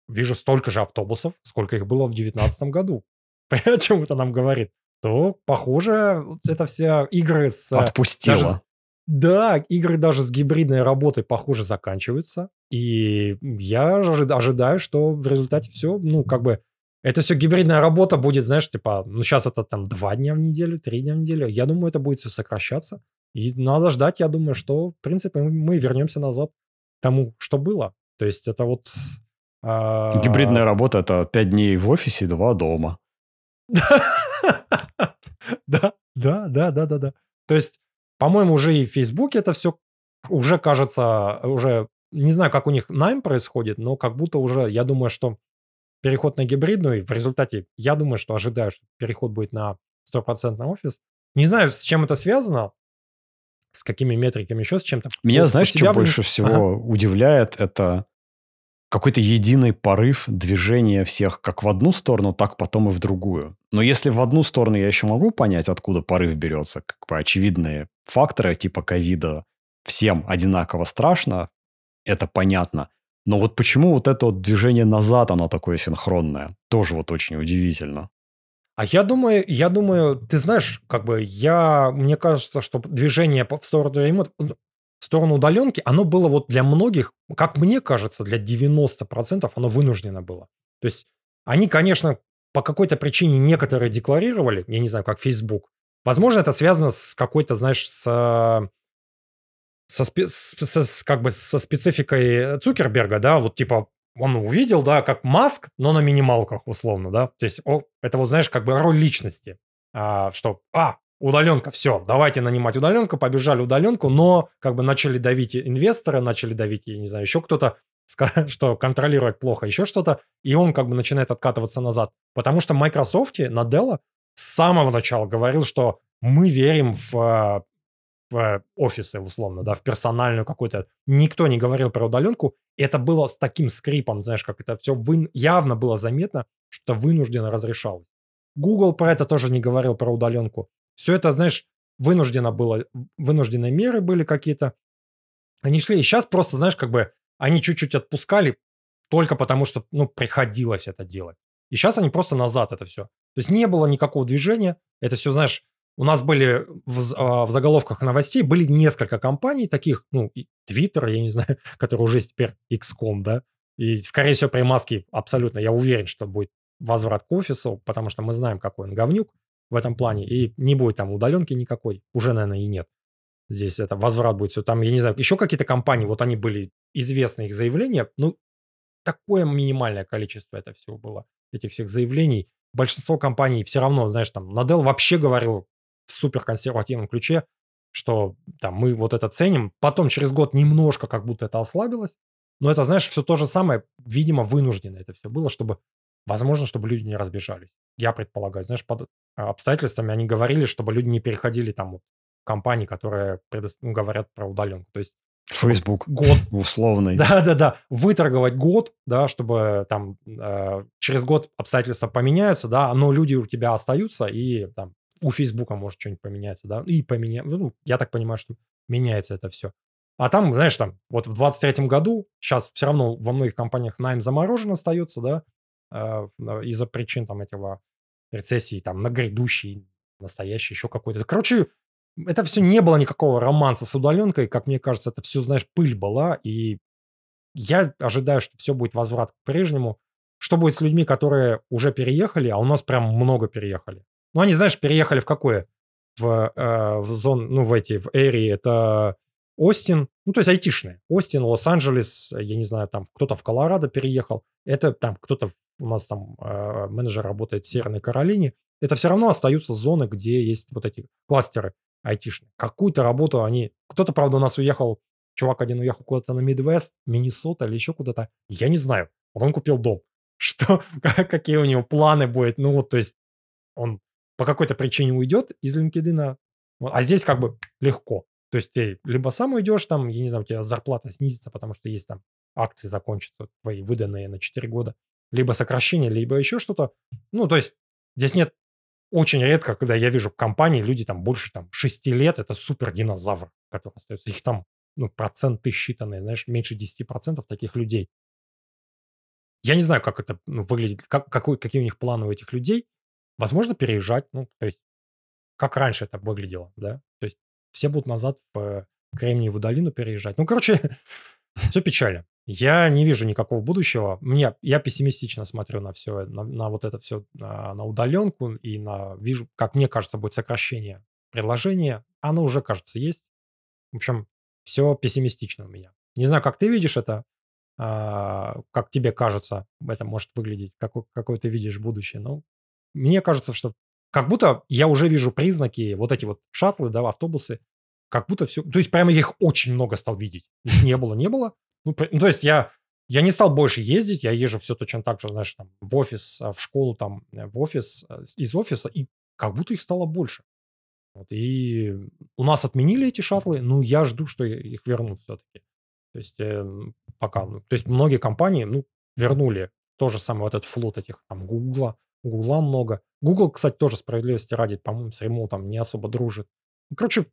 вижу столько же автобусов, сколько их было в 2019 году. О чем это нам говорит? То, похоже, это все игры с... Отпустила. Даже, да, игры даже с гибридной работой, похоже, заканчиваются. И я ожидаю, что в результате все, ну, как бы, это все гибридная работа будет, знаешь, типа, ну, сейчас это там два дня в неделю, три дня в неделю. Я думаю, это будет все сокращаться. И надо ждать, я думаю, что, в принципе, мы вернемся назад к тому, что было. То есть это вот Гибридная работа – это 5 дней в офисе, 2 дома. Да, да, да, да, да, да. То есть, по-моему, уже и в Фейсбуке это все уже кажется, уже не знаю, как у них найм происходит, но как будто уже, я думаю, что переход на гибридную, в результате, я думаю, что ожидаю, что переход будет на 100% офис. Не знаю, с чем это связано, с какими метриками, еще с чем-то. Меня, вот, знаешь, что больше всего ага. удивляет, это какой-то единый порыв движения всех как в одну сторону, так потом и в другую. Но если в одну сторону я еще могу понять, откуда порыв берется, как бы очевидные факторы типа ковида, всем одинаково страшно, это понятно. Но вот почему вот это вот движение назад, оно такое синхронное, тоже вот очень удивительно. А я думаю, я думаю, ты знаешь, как бы я, мне кажется, что движение в сторону ремонта, сторону удаленки, оно было вот для многих, как мне кажется, для 90% оно вынуждено было. То есть они, конечно, по какой-то причине некоторые декларировали, я не знаю, как Facebook. Возможно, это связано с какой-то, знаешь, с со, со, с, как бы со спецификой Цукерберга, да, вот типа он увидел, да, как Маск, но на минималках условно, да, то есть о, это вот, знаешь, как бы роль личности, а, что, а, удаленка, все, давайте нанимать удаленку, побежали удаленку, но как бы начали давить инвесторы, начали давить, я не знаю, еще кто-то, что контролировать плохо, еще что-то, и он как бы начинает откатываться назад. Потому что Microsoft на Dell с самого начала говорил, что мы верим в, в офисы, условно, да, в персональную какую-то. Никто не говорил про удаленку. Это было с таким скрипом, знаешь, как это все вы... явно было заметно, что вынужденно разрешалось. Google про это тоже не говорил, про удаленку. Все это, знаешь, вынуждено было, вынужденные меры были какие-то. Они шли, и сейчас просто, знаешь, как бы они чуть-чуть отпускали только потому, что, ну, приходилось это делать. И сейчас они просто назад это все. То есть не было никакого движения. Это все, знаешь, у нас были в, а, в заголовках новостей были несколько компаний таких, ну, Twitter, я не знаю, который уже теперь XCOM, да, и, скорее всего, при маске абсолютно, я уверен, что будет возврат к офису, потому что мы знаем, какой он говнюк в этом плане, и не будет там удаленки никакой, уже, наверное, и нет. Здесь это возврат будет все. Там, я не знаю, еще какие-то компании, вот они были известны, их заявления, ну, такое минимальное количество это всего было, этих всех заявлений. Большинство компаний все равно, знаешь, там, Надел вообще говорил в суперконсервативном ключе, что там мы вот это ценим. Потом через год немножко как будто это ослабилось. Но это, знаешь, все то же самое, видимо, вынуждено это все было, чтобы Возможно, чтобы люди не разбежались. Я предполагаю, знаешь, под а, обстоятельствами они говорили, чтобы люди не переходили там вот компании, которые предо... ну, говорят про удаленку. То есть Facebook год условный. Да, да, да. Выторговать год, да, чтобы там э, через год обстоятельства поменяются, да, но люди у тебя остаются, и там у Фейсбука может что-нибудь поменяться, да, и поменяется. Ну, я так понимаю, что меняется это все. А там, знаешь, там, вот в 23 году, сейчас все равно во многих компаниях найм заморожен остается, да, Э, из-за причин там этого рецессии, там, на грядущий, настоящий, еще какой-то. Короче, это все не было никакого романса с удаленкой, как мне кажется, это все, знаешь, пыль была, и я ожидаю, что все будет возврат к прежнему. Что будет с людьми, которые уже переехали, а у нас прям много переехали. Ну, они, знаешь, переехали в какое? В, э, в зон, ну, в эти, в Эри, это Остин, ну, то есть айтишные. Остин, Лос-Анджелес, я не знаю, там кто-то в Колорадо переехал. Это там кто-то, у нас там э, менеджер работает в Северной Каролине. Это все равно остаются зоны, где есть вот эти кластеры айтишные. Какую-то работу они... Кто-то, правда, у нас уехал, чувак один уехал куда-то на Мидвест, Миннесота или еще куда-то. Я не знаю. Он купил дом. Что, какие у него планы будут. Ну вот, то есть он по какой-то причине уйдет из LinkedIn, а здесь как бы легко. То есть ты либо сам уйдешь, там, я не знаю, у тебя зарплата снизится, потому что есть там акции закончатся, твои выданные на 4 года, либо сокращение, либо еще что-то. Ну, то есть здесь нет очень редко, когда я вижу компании люди там больше там 6 лет, это супер динозавр, который остается. Их там ну, проценты считанные, знаешь, меньше 10% таких людей. Я не знаю, как это ну, выглядит, как, какой, какие у них планы у этих людей. Возможно, переезжать, ну, то есть, как раньше это выглядело, да? Все будут назад в Кремниевую долину переезжать. Ну, короче, все печально. Я не вижу никакого будущего. Мне, я пессимистично смотрю на все, на, на вот это все, на, на удаленку и на, вижу, как мне кажется, будет сокращение предложения. Оно уже, кажется, есть. В общем, все пессимистично у меня. Не знаю, как ты видишь это, а, как тебе кажется, это может выглядеть, какой, какой ты видишь будущее. Но мне кажется, что как будто я уже вижу признаки, вот эти вот шаттлы, да, автобусы, как будто все... То есть прямо я их очень много стал видеть. Их не было, не было. Ну, ну, то есть я, я не стал больше ездить, я езжу все точно так же, знаешь, там, в офис, а, в школу, там, в офис, э, из офиса, и как будто их стало больше. Вот, и у нас отменили эти шаттлы, ну, я жду, что их вернут все-таки. То есть э, пока, ну, то есть многие компании, ну, вернули то же самое, вот этот флот этих, там, Гугла, Гугла много. Google, кстати, тоже справедливости ради, по-моему, с ремоутом не особо дружит. Ну, короче,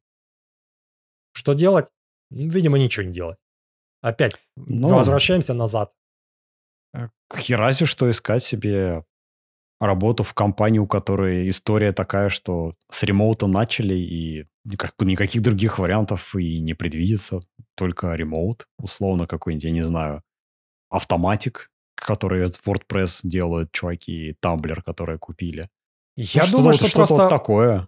что делать? Видимо, ничего не делать. Опять ну, возвращаемся назад. Э, разве что искать себе работу в компании, у которой история такая, что с ремоута начали, и как бы никаких других вариантов и не предвидится. Только ремоут, условно какой-нибудь, я не знаю, автоматик, которые WordPress делают чуваки, Tumblr, которые купили. Я ну, думаю, что, что просто такое.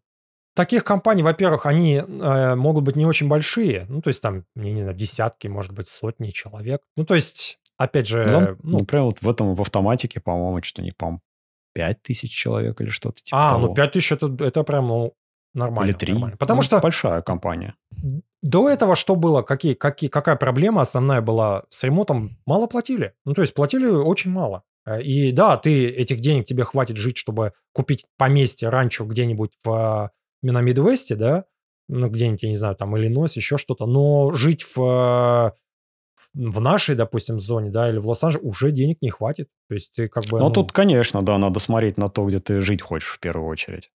Таких компаний, во-первых, они э, могут быть не очень большие, ну то есть там, я не знаю, десятки, может быть, сотни человек. Ну то есть, опять же, ну, ну, например, вот в этом в автоматике, по-моему, что-то не по 5 тысяч человек или что-то типа А, того. ну 5 тысяч это, это прям ну, нормально. Или 3. Нормально. Потому ну, что... Большая компания. До этого что было? Какие, какие, какая проблема основная была с ремонтом? Мало платили. Ну, то есть платили очень мало. Э, и да, ты этих денег тебе хватит жить, чтобы купить поместье, ранчо где-нибудь в на Мидвесте, да, ну, где-нибудь, я не знаю, там Иллинойс, еще что-то, но жить в, в нашей, допустим, зоне, да, или в Лос-Анджелесе уже денег не хватит. То есть ты как бы... Ну, ну, тут, конечно, да, надо смотреть на то, где ты жить хочешь в первую очередь.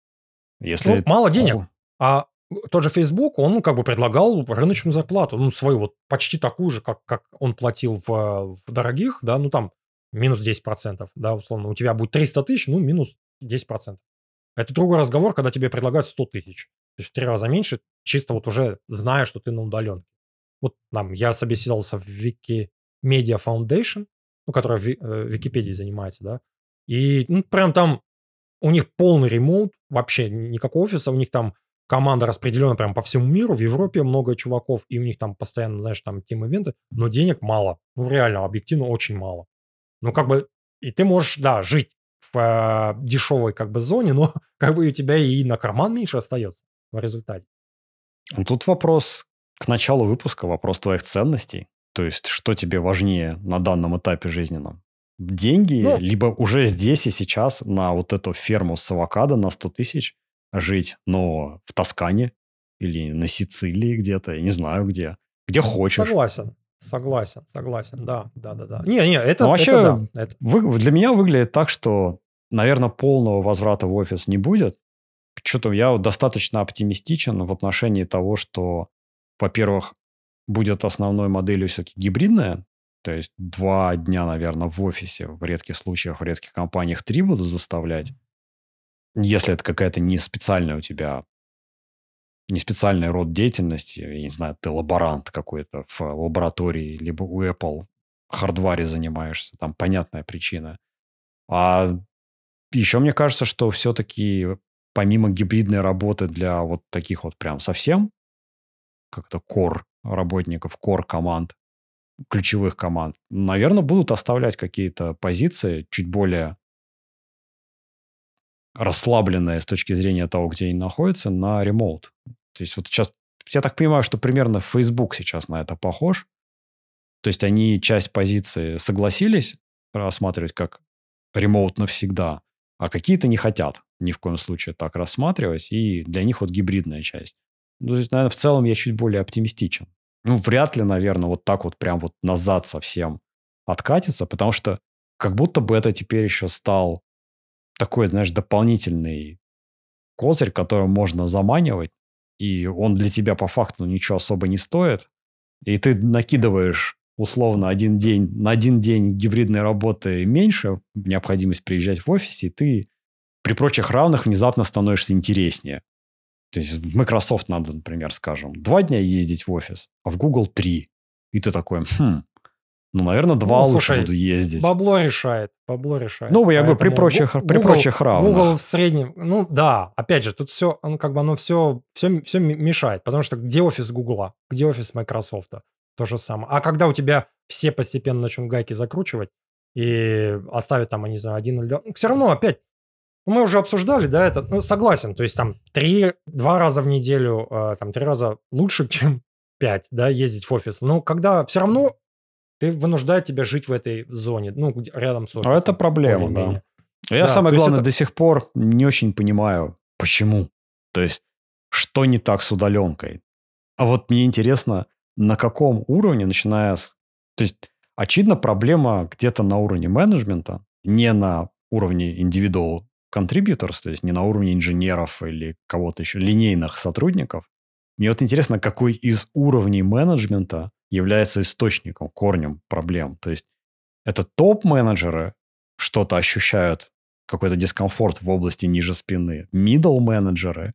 Если... Ну, мало денег. А тот же Facebook, он как бы предлагал рыночную зарплату, ну, свою вот почти такую же, как, как он платил в, в дорогих, да, ну, там минус 10%, да, условно. У тебя будет 300 тысяч, ну, минус 10%. Это другой разговор, когда тебе предлагают 100 тысяч. То есть в три раза меньше, чисто вот уже зная, что ты на удаленке. Вот там я собеседовался в Wiki Media Foundation, ну, которая в э, Википедии занимается, да, и ну, прям там у них полный ремоут, вообще никакого офиса, у них там команда распределена прям по всему миру, в Европе много чуваков, и у них там постоянно, знаешь, там тим-ивенты, но денег мало. Ну, реально, объективно очень мало. Ну, как бы, и ты можешь, да, жить в э, дешевой как бы зоне, но как бы у тебя и на карман меньше остается в результате. Ну, тут вопрос к началу выпуска, вопрос твоих ценностей. То есть, что тебе важнее на данном этапе жизненном? Деньги, ну, либо уже здесь и сейчас на вот эту ферму с авокадо на 100 тысяч жить, но в Тоскане или на Сицилии где-то, я не знаю где. Где хочешь. Согласен. Согласен, согласен, да, да, да, да. Не, не, это, ну, вообще, это да. Это... Вы, для меня выглядит так, что, наверное, полного возврата в офис не будет. Что-то я достаточно оптимистичен в отношении того, что, во-первых, будет основной моделью все-таки гибридная, то есть два дня, наверное, в офисе, в редких случаях, в редких компаниях три буду заставлять. Если это какая-то не специальная у тебя не специальный род деятельности, я не знаю, ты лаборант какой-то в лаборатории, либо у Apple хардваре занимаешься, там понятная причина. А еще мне кажется, что все-таки помимо гибридной работы для вот таких вот прям совсем, как-то core работников, кор команд, ключевых команд, наверное, будут оставлять какие-то позиции чуть более расслабленные с точки зрения того, где они находятся, на ремоут. То есть вот сейчас, я так понимаю, что примерно Facebook сейчас на это похож. То есть они часть позиции согласились рассматривать как ремоут навсегда, а какие-то не хотят ни в коем случае так рассматривать, и для них вот гибридная часть. Ну, то есть, наверное, в целом я чуть более оптимистичен. Ну, вряд ли, наверное, вот так вот прям вот назад совсем откатится, потому что как будто бы это теперь еще стал такой, знаешь, дополнительный козырь, который можно заманивать, и он для тебя по факту ничего особо не стоит, и ты накидываешь условно один день, на один день гибридной работы меньше, необходимость приезжать в офис, и ты при прочих равных внезапно становишься интереснее. То есть в Microsoft надо, например, скажем, два дня ездить в офис, а в Google три. И ты такой, хм, ну, наверное, два ну, лучше слушай, буду ездить. Бабло решает, бабло решает. Ну, я говорю, при прочих, Google, при прочих равных. Google в среднем, ну, да, опять же, тут все, ну, как бы оно все, все, все мешает, потому что где офис Google, где офис Microsoft? То же самое. А когда у тебя все постепенно начнут гайки закручивать и оставят там, я не знаю, один или два, ну, все равно опять мы уже обсуждали, да, это, ну, согласен, то есть там три, два раза в неделю, э, там три раза лучше, чем пять, да, ездить в офис. Но когда все равно ты вынуждает тебя жить в этой зоне, ну, рядом с офисом. А это проблема, да. Я да, самое главное это... до сих пор не очень понимаю, почему. То есть, что не так с удаленкой. А вот мне интересно, на каком уровне, начиная с... То есть, очевидно, проблема где-то на уровне менеджмента, не на уровне individual contributors, то есть не на уровне инженеров или кого-то еще, линейных сотрудников. Мне вот интересно, какой из уровней менеджмента является источником, корнем проблем. То есть это топ-менеджеры что-то ощущают, какой-то дискомфорт в области ниже спины. Middle менеджеры,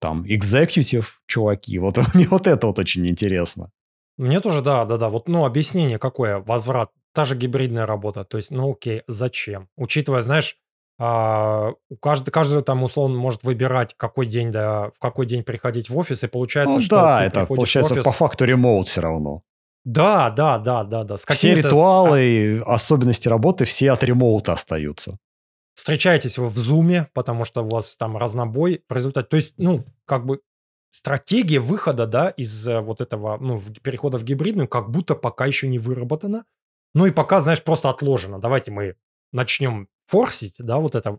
там, executive чуваки. Вот мне вот это вот очень интересно. Мне тоже, да, да, да. Вот, ну, объяснение какое? Возврат. Та же гибридная работа. То есть, ну, окей, зачем? Учитывая, знаешь, а, у каждого, каждый там условно может выбирать, какой день, да, в какой день приходить в офис, и получается, ну, что да, это получается офис... по факту ремоут все равно. Да, да, да, да, да. С все ритуалы, с... особенности работы, все от ремоута остаются. Встречаетесь вы в зуме, потому что у вас там разнобой в результате. То есть, ну, как бы стратегия выхода, да, из э, вот этого, ну, перехода в гибридную, как будто пока еще не выработана. Ну и пока, знаешь, просто отложено. Давайте мы начнем форсить, да, вот это.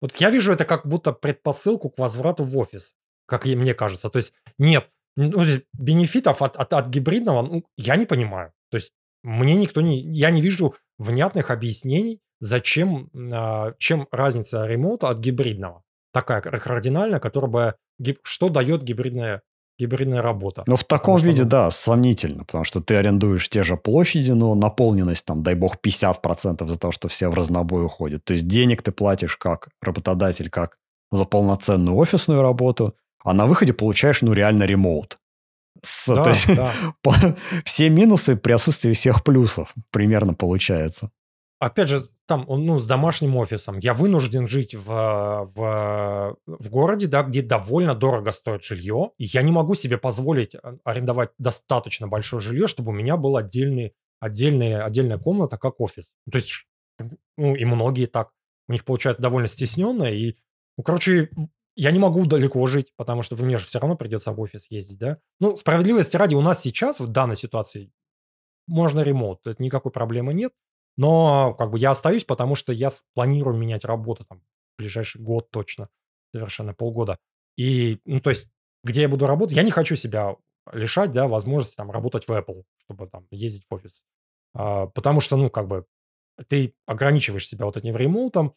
Вот я вижу это как будто предпосылку к возврату в офис, как мне кажется. То есть нет, ну, бенефитов от, от, от гибридного ну, я не понимаю. То есть мне никто не... Я не вижу внятных объяснений, зачем, э, чем разница ремоута от гибридного. Такая кардинальная, которая бы... Что дает гибридная гибридная работа. Но в таком виде, она... да, сомнительно, потому что ты арендуешь те же площади, но наполненность там, дай бог, 50% за то, что все в разнобой уходят. То есть денег ты платишь как работодатель, как за полноценную офисную работу, а на выходе получаешь, ну, реально ремоут. С, да, то есть, да. все минусы при отсутствии всех плюсов примерно получается опять же, там, ну, с домашним офисом. Я вынужден жить в, в, в городе, да, где довольно дорого стоит жилье. Я не могу себе позволить а, арендовать достаточно большое жилье, чтобы у меня был отдельный, отдельный, отдельная комната, как офис. То есть, ну, и многие так. У них получается довольно стесненно. И, ну, короче, я не могу далеко жить, потому что мне же все равно придется в офис ездить, да. Ну, справедливости ради, у нас сейчас, в данной ситуации, можно ремонт, это никакой проблемы нет. Но как бы я остаюсь, потому что я планирую менять работу там в ближайший год точно, совершенно полгода. И, ну, то есть, где я буду работать, я не хочу себя лишать, да, возможности там работать в Apple, чтобы там ездить в офис. А, потому что, ну, как бы, ты ограничиваешь себя вот этим ремоутом,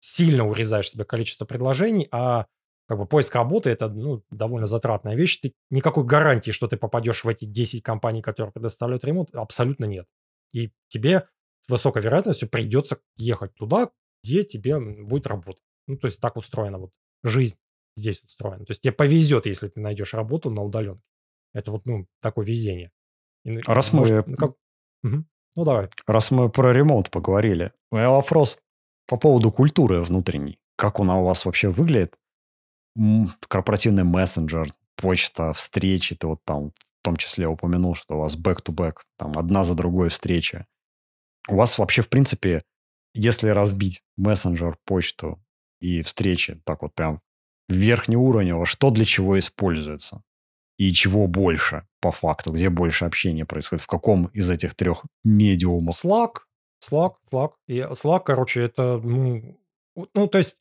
сильно урезаешь себе количество предложений, а как бы поиск работы это ну, довольно затратная вещь. Ты, никакой гарантии, что ты попадешь в эти 10 компаний, которые предоставляют ремонт, абсолютно нет. И тебе с высокой вероятностью придется ехать туда, где тебе будет работа. Ну, то есть так устроена вот жизнь здесь устроена. То есть тебе повезет, если ты найдешь работу на удаленке. Это вот, ну, такое везение. И, Раз может, мы... Как... Угу. Ну, давай. Раз мы про ремонт поговорили, у меня вопрос по поводу культуры внутренней. Как она у вас вообще выглядит? Корпоративный мессенджер, почта, встречи, ты вот там том числе упомянул, что у вас back-to-back, там одна за другой встреча. У вас вообще, в принципе, если разбить мессенджер, почту и встречи так вот прям верхнеуровнево, что для чего используется? И чего больше, по факту, где больше общения происходит, в каком из этих трех медиумов? Slack, Slack, Slack. И Slack, короче, это, ну, ну то есть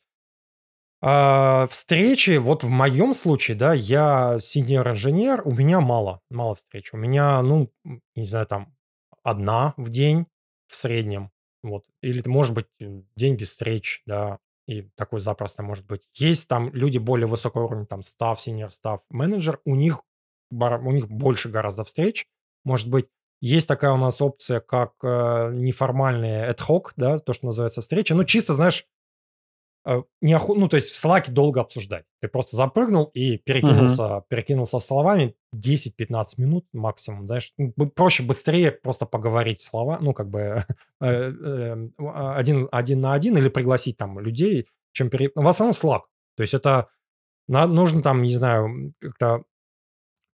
а, встречи, вот в моем случае, да, я синьор-инженер, у меня мало, мало встреч. У меня, ну, не знаю, там, одна в день в среднем, вот. Или, может быть, день без встреч, да, и такой запросто может быть. Есть там люди более высокого уровня, там, став, синьор, став, менеджер, у них, у них больше гораздо встреч, может быть. Есть такая у нас опция, как э, неформальные ad hoc, да, то, что называется встреча. Ну, чисто, знаешь, Э, не оху... ну, то есть в слаке долго обсуждать. Ты просто запрыгнул и перекинулся, uh-huh. перекинулся словами 10-15 минут максимум, знаешь. Проще быстрее просто поговорить слова, ну, как бы э, э, один, один на один или пригласить там людей, чем пере... В основном слаг. То есть это нужно там, не знаю, как-то...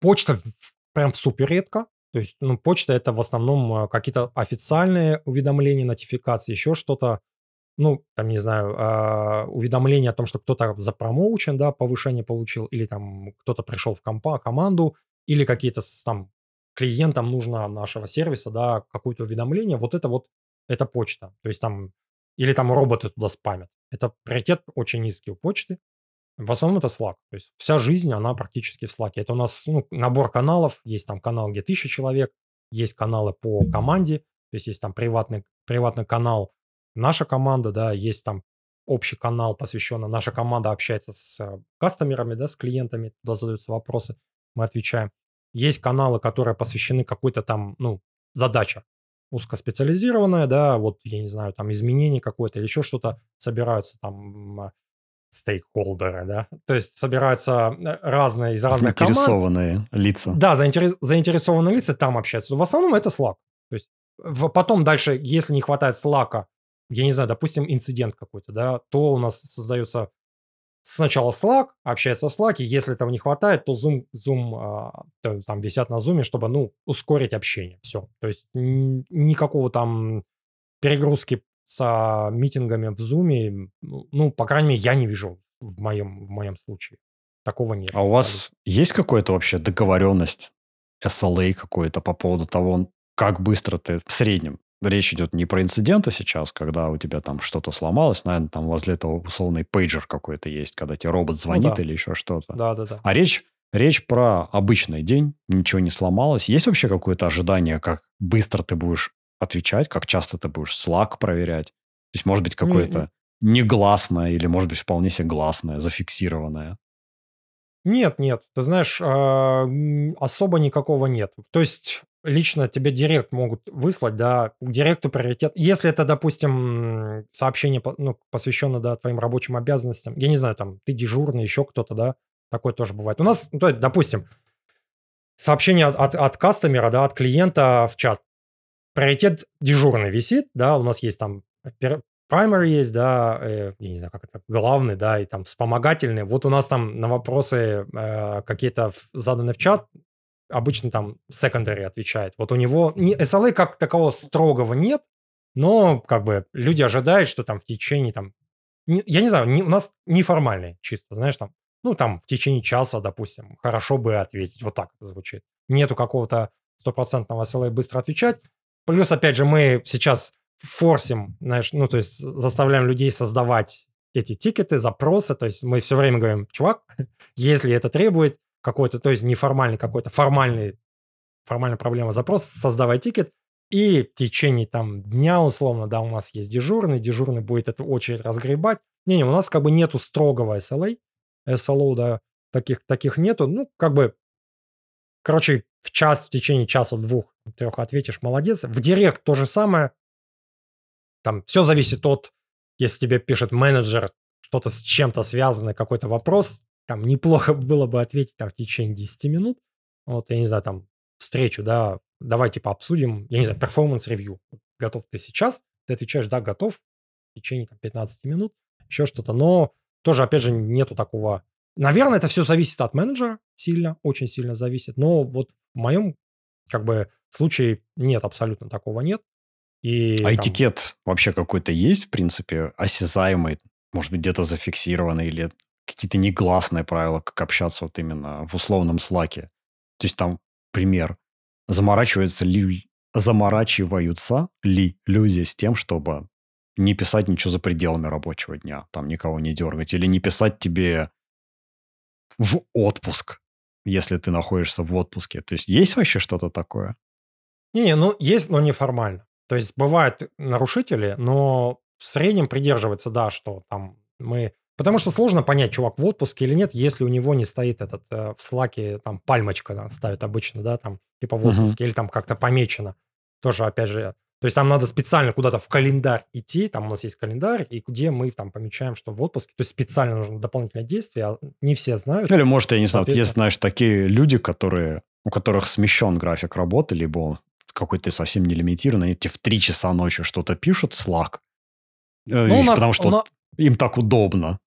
Почта прям супер редко. То есть, ну, почта это в основном какие-то официальные уведомления, нотификации, еще что-то ну, там, не знаю, э, уведомление о том, что кто-то запромоучен, да, повышение получил, или там кто-то пришел в компа, команду, или какие-то там клиентам нужно нашего сервиса, да, какое-то уведомление, вот это вот, это почта. То есть там, или там роботы туда спамят. Это приоритет очень низкий у почты. В основном это Slack. То есть вся жизнь, она практически в Slack. Это у нас ну, набор каналов. Есть там канал, где тысяча человек. Есть каналы по команде. То есть есть там приватный, приватный канал, наша команда, да, есть там общий канал, посвященный, наша команда общается с э, кастомерами, да, с клиентами, туда задаются вопросы, мы отвечаем. Есть каналы, которые посвящены какой-то там, ну, задача узкоспециализированная, да, вот, я не знаю, там изменение какое-то или еще что-то, собираются там стейкхолдеры, да, то есть собираются э, разные из разных заинтересованные команд. лица. Да, заинтерес, заинтересованные лица там общаются. В основном это Slack. То есть в, потом дальше, если не хватает Slack, я не знаю, допустим, инцидент какой-то, да, то у нас создается сначала Slack, общается в Slack, и если этого не хватает, то Zoom, Zoom а, там висят на Zoom, чтобы, ну, ускорить общение. Все. То есть никакого там перегрузки с митингами в Zoom, ну, по крайней мере, я не вижу в моем, в моем случае. Такого нет. А у вас есть какая-то вообще договоренность, SLA какой-то по поводу того, как быстро ты в среднем речь идет не про инциденты сейчас, когда у тебя там что-то сломалось, наверное, там возле этого условный пейджер какой-то есть, когда тебе робот ну звонит ну, да. или еще что-то. Да, да, да. А речь, речь про обычный день, ничего не сломалось. Есть вообще какое-то ожидание, как быстро ты будешь отвечать, как часто ты будешь Slack проверять? То есть, может быть, какое-то негласное или, может быть, вполне себе гласное, зафиксированное? Нет, нет, ты знаешь, а, особо никакого нет. То есть лично тебе директ могут выслать, да, директу приоритет. Если это, допустим, сообщение, ну, посвященное, да, твоим рабочим обязанностям, я не знаю, там, ты дежурный, еще кто-то, да, такое тоже бывает. У нас, ну, то, допустим, сообщение от, от, от кастомера, да, от клиента в чат. Приоритет дежурный висит, да, у нас есть там primary есть, да, э, я не знаю, как это, главный, да, и там вспомогательный. Вот у нас там на вопросы э, какие-то заданы в чат, обычно там secondary отвечает. Вот у него не, SLA как такового строгого нет, но как бы люди ожидают, что там в течение там, не, я не знаю, не, у нас неформальный чисто, знаешь, там, ну там в течение часа, допустим, хорошо бы ответить, вот так это звучит. Нету какого-то стопроцентного SLA быстро отвечать. Плюс, опять же, мы сейчас форсим, знаешь, ну то есть заставляем людей создавать эти тикеты, запросы, то есть мы все время говорим, чувак, если это требует, какой-то, то есть неформальный какой-то, формальный, формальная проблема запрос, создавай тикет, и в течение там дня, условно, да, у нас есть дежурный, дежурный будет эту очередь разгребать. Не-не, у нас как бы нету строгого SLA, SLO, да, таких, таких нету. Ну, как бы, короче, в час, в течение часа, двух, трех ответишь, молодец. В директ то же самое. Там все зависит от, если тебе пишет менеджер, что-то с чем-то связанное, какой-то вопрос, там неплохо было бы ответить там в течение 10 минут. Вот, я не знаю, там встречу, да, давайте типа пообсудим, я не знаю, performance review. Готов ты сейчас? Ты отвечаешь, да, готов в течение там, 15 минут, еще что-то. Но тоже, опять же, нету такого Наверное, это все зависит от менеджера сильно, очень сильно зависит. Но вот в моем как бы случае нет, абсолютно такого нет. И а там... этикет вообще какой-то есть, в принципе, осязаемый? Может быть, где-то зафиксированный или какие-то негласные правила, как общаться вот именно в условном слаке? То есть там пример. Заморачиваются ли, заморачиваются ли люди с тем, чтобы не писать ничего за пределами рабочего дня, там никого не дергать, или не писать тебе в отпуск, если ты находишься в отпуске. То есть есть вообще что-то такое? Не-не, ну есть, но неформально. То есть бывают нарушители, но в среднем придерживается, да, что там мы... Потому что сложно понять, чувак в отпуске или нет, если у него не стоит этот э, в слаке, там, пальмочка да, ставят обычно, да, там, типа в отпуске, uh-huh. или там как-то помечено. Тоже, опять же, то есть там надо специально куда-то в календарь идти, там у нас есть календарь, и где мы там помечаем, что в отпуске. То есть специально нужно дополнительное действие, а не все знают. Или, может, я не знаю, есть, знаешь, такие люди, которые, у которых смещен график работы, либо он какой-то совсем не лимитированный, эти в 3 часа ночи что-то пишут, Slack, э, ну, у нас, потому что у нас... им так удобно.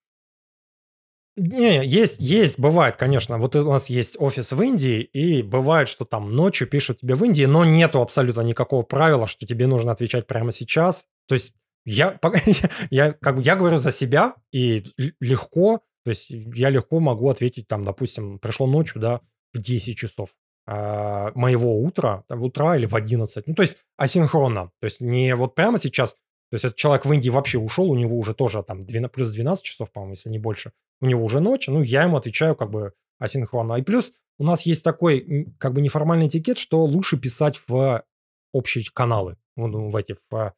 Не, есть, есть, бывает, конечно. Вот у нас есть офис в Индии, и бывает, что там ночью пишут тебе в Индии, но нету абсолютно никакого правила, что тебе нужно отвечать прямо сейчас. То есть я, я, как я говорю за себя, и легко, то есть я легко могу ответить, там, допустим, пришел ночью, да, в 10 часов э, моего утра, в утра или в 11. Ну, то есть асинхронно. То есть не вот прямо сейчас, то есть этот человек в Индии вообще ушел, у него уже тоже там 12, плюс 12 часов, по-моему, если не больше. У него уже ночь, ну, я ему отвечаю как бы асинхронно. И плюс у нас есть такой как бы неформальный этикет, что лучше писать в общие каналы, ну, в эти, в,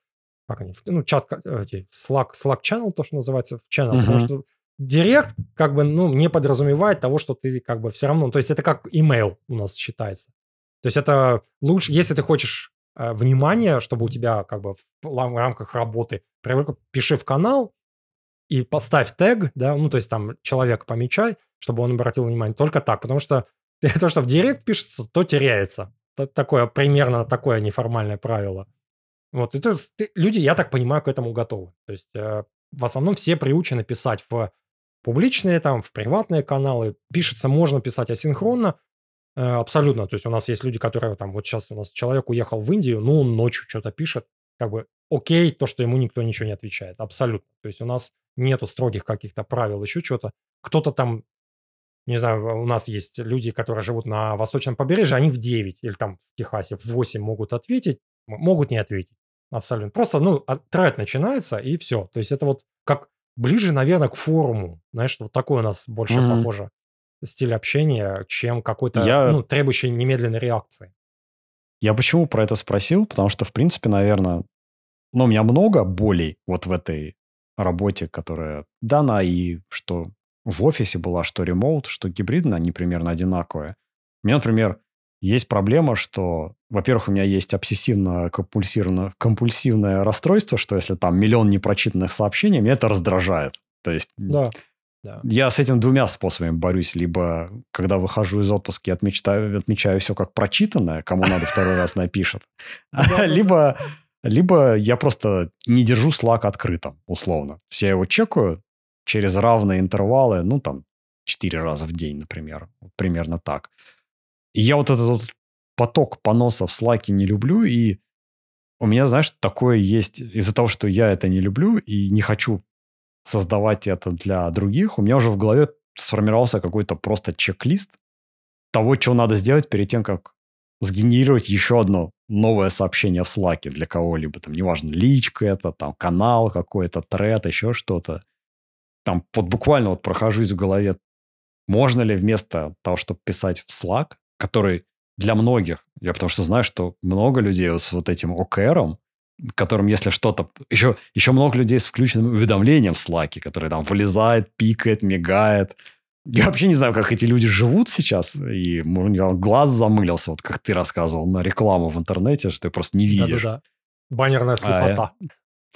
как они, ну, чат, эти, Slack, Slack channel, то, что называется, в channel, uh-huh. потому что Директ как бы, ну, не подразумевает того, что ты как бы все равно, то есть это как email у нас считается. То есть это лучше, если ты хочешь внимание, чтобы у тебя как бы в рамках работы, пиши в канал и поставь тег, да, ну, то есть там человек помечай, чтобы он обратил внимание. Только так, потому что то, что в директ пишется, то теряется. Такое, примерно такое неформальное правило. Вот, и то есть, люди, я так понимаю, к этому готовы. То есть э, в основном все приучены писать в публичные, там, в приватные каналы. Пишется, можно писать асинхронно, э, абсолютно. То есть у нас есть люди, которые там, вот сейчас у нас человек уехал в Индию, ну, он ночью что-то пишет, как бы окей, то, что ему никто ничего не отвечает. Абсолютно. То есть у нас нету строгих каких-то правил, еще что-то. Кто-то там, не знаю, у нас есть люди, которые живут на восточном побережье, они в 9 или там в Техасе в 8 могут ответить, могут не ответить. Абсолютно. Просто, ну, тред начинается, и все. То есть это вот как ближе, наверное, к форуму. Знаешь, вот такой у нас больше mm-hmm. похоже стиль общения, чем какой-то, я... ну, требующий немедленной реакции. Я почему про это спросил? Потому что, в принципе, наверное, ну, у меня много болей вот в этой работе, которая дана, и что в офисе была, что ремоут, что гибридно, они примерно одинаковые. У меня, например, есть проблема, что, во-первых, у меня есть обсессивно-компульсивное компульсивное расстройство, что если там миллион непрочитанных сообщений, меня это раздражает. То есть да. Я с этим двумя способами борюсь. Либо, когда выхожу из отпуска, я отмечаю, отмечаю все как прочитанное, кому надо второй раз напишет. Либо, либо я просто не держу Slack открытым, условно. То есть я его чекаю через равные интервалы, ну, там, четыре раза в день, например. Примерно так. И я вот этот вот поток поноса в слайке не люблю, и у меня, знаешь, такое есть из-за того, что я это не люблю и не хочу создавать это для других, у меня уже в голове сформировался какой-то просто чек-лист того, что надо сделать перед тем, как сгенерировать еще одно новое сообщение в Slack для кого-либо. Там, неважно, личка это, там, канал какой-то, тред, еще что-то. Там вот буквально вот прохожусь в голове, можно ли вместо того, чтобы писать в Slack, который для многих, я потому что знаю, что много людей с вот этим ОКРом, которым, если что-то... Еще, еще много людей с включенным уведомлением в Slack, который там вылезает, пикает, мигает. Я вообще не знаю, как эти люди живут сейчас. И меня глаз замылился, вот как ты рассказывал, на рекламу в интернете, что ты просто не видишь. Да-да-да. Баннерная слепота. А,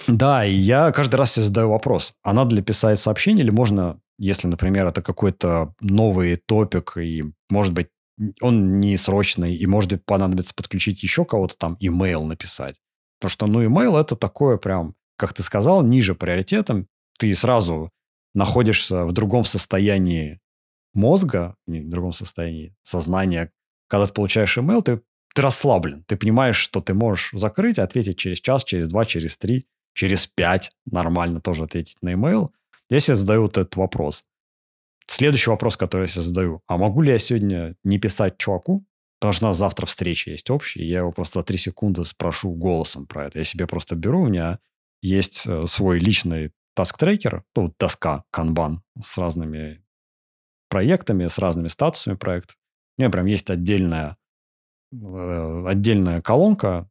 да, и я каждый раз себе задаю вопрос, а надо ли писать сообщение, или можно, если, например, это какой-то новый топик, и, может быть, он не срочный, и может быть понадобится подключить еще кого-то там, имейл написать. Потому что, ну, имейл это такое прям, как ты сказал, ниже приоритетом. Ты сразу находишься в другом состоянии мозга, в другом состоянии сознания, когда ты получаешь email, ты, ты расслаблен. Ты понимаешь, что ты можешь закрыть и ответить через час, через два, через три, через пять. Нормально тоже ответить на email. Я себе задаю вот этот вопрос. Следующий вопрос, который я себе задаю. А могу ли я сегодня не писать чуваку, Потому что у нас завтра встреча есть общая, я его просто за три секунды спрошу голосом про это. Я себе просто беру, у меня есть э, свой личный таск-трекер, ну, доска канбан с разными проектами, с разными статусами проектов. У меня прям есть отдельная, э, отдельная колонка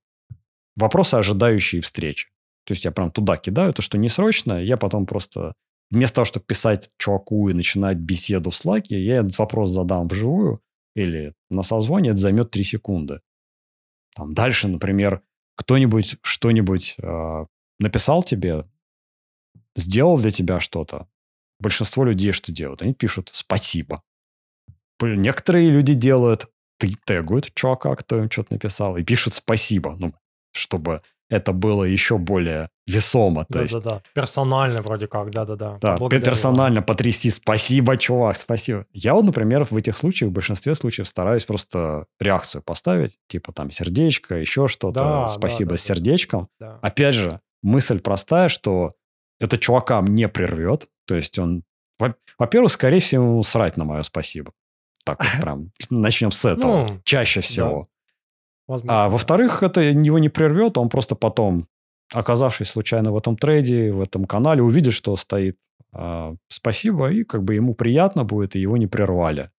вопросы, ожидающие встречи. То есть я прям туда кидаю то, что не срочно, я потом просто вместо того, чтобы писать чуваку и начинать беседу в слаке, я этот вопрос задам вживую или на созвоне, это займет 3 секунды. Там дальше, например, кто-нибудь что-нибудь э, написал тебе, сделал для тебя что-то. Большинство людей что делают? Они пишут «спасибо». Некоторые люди делают, ты тегуют чувака, кто им что-то написал, и пишут «спасибо», ну, чтобы это было еще более весомо. Да, есть... да, да. Персонально вроде как, да, да, да. Да, персонально потрясти. Спасибо, чувак, спасибо. Я вот, например, в этих случаях, в большинстве случаев стараюсь просто реакцию поставить, типа там сердечко, еще что-то. Да, спасибо да, да, с сердечком. Да. Опять же, мысль простая, что это чувака мне прервет. То есть он, во-первых, скорее всего, ему срать на мое спасибо. Так вот прям начнем с этого. Ну, Чаще всего. Возможно. А во-вторых, это его не прервет, он просто потом, оказавшись случайно в этом трейде, в этом канале, увидит, что стоит э, спасибо, и как бы ему приятно будет, и его не прервали.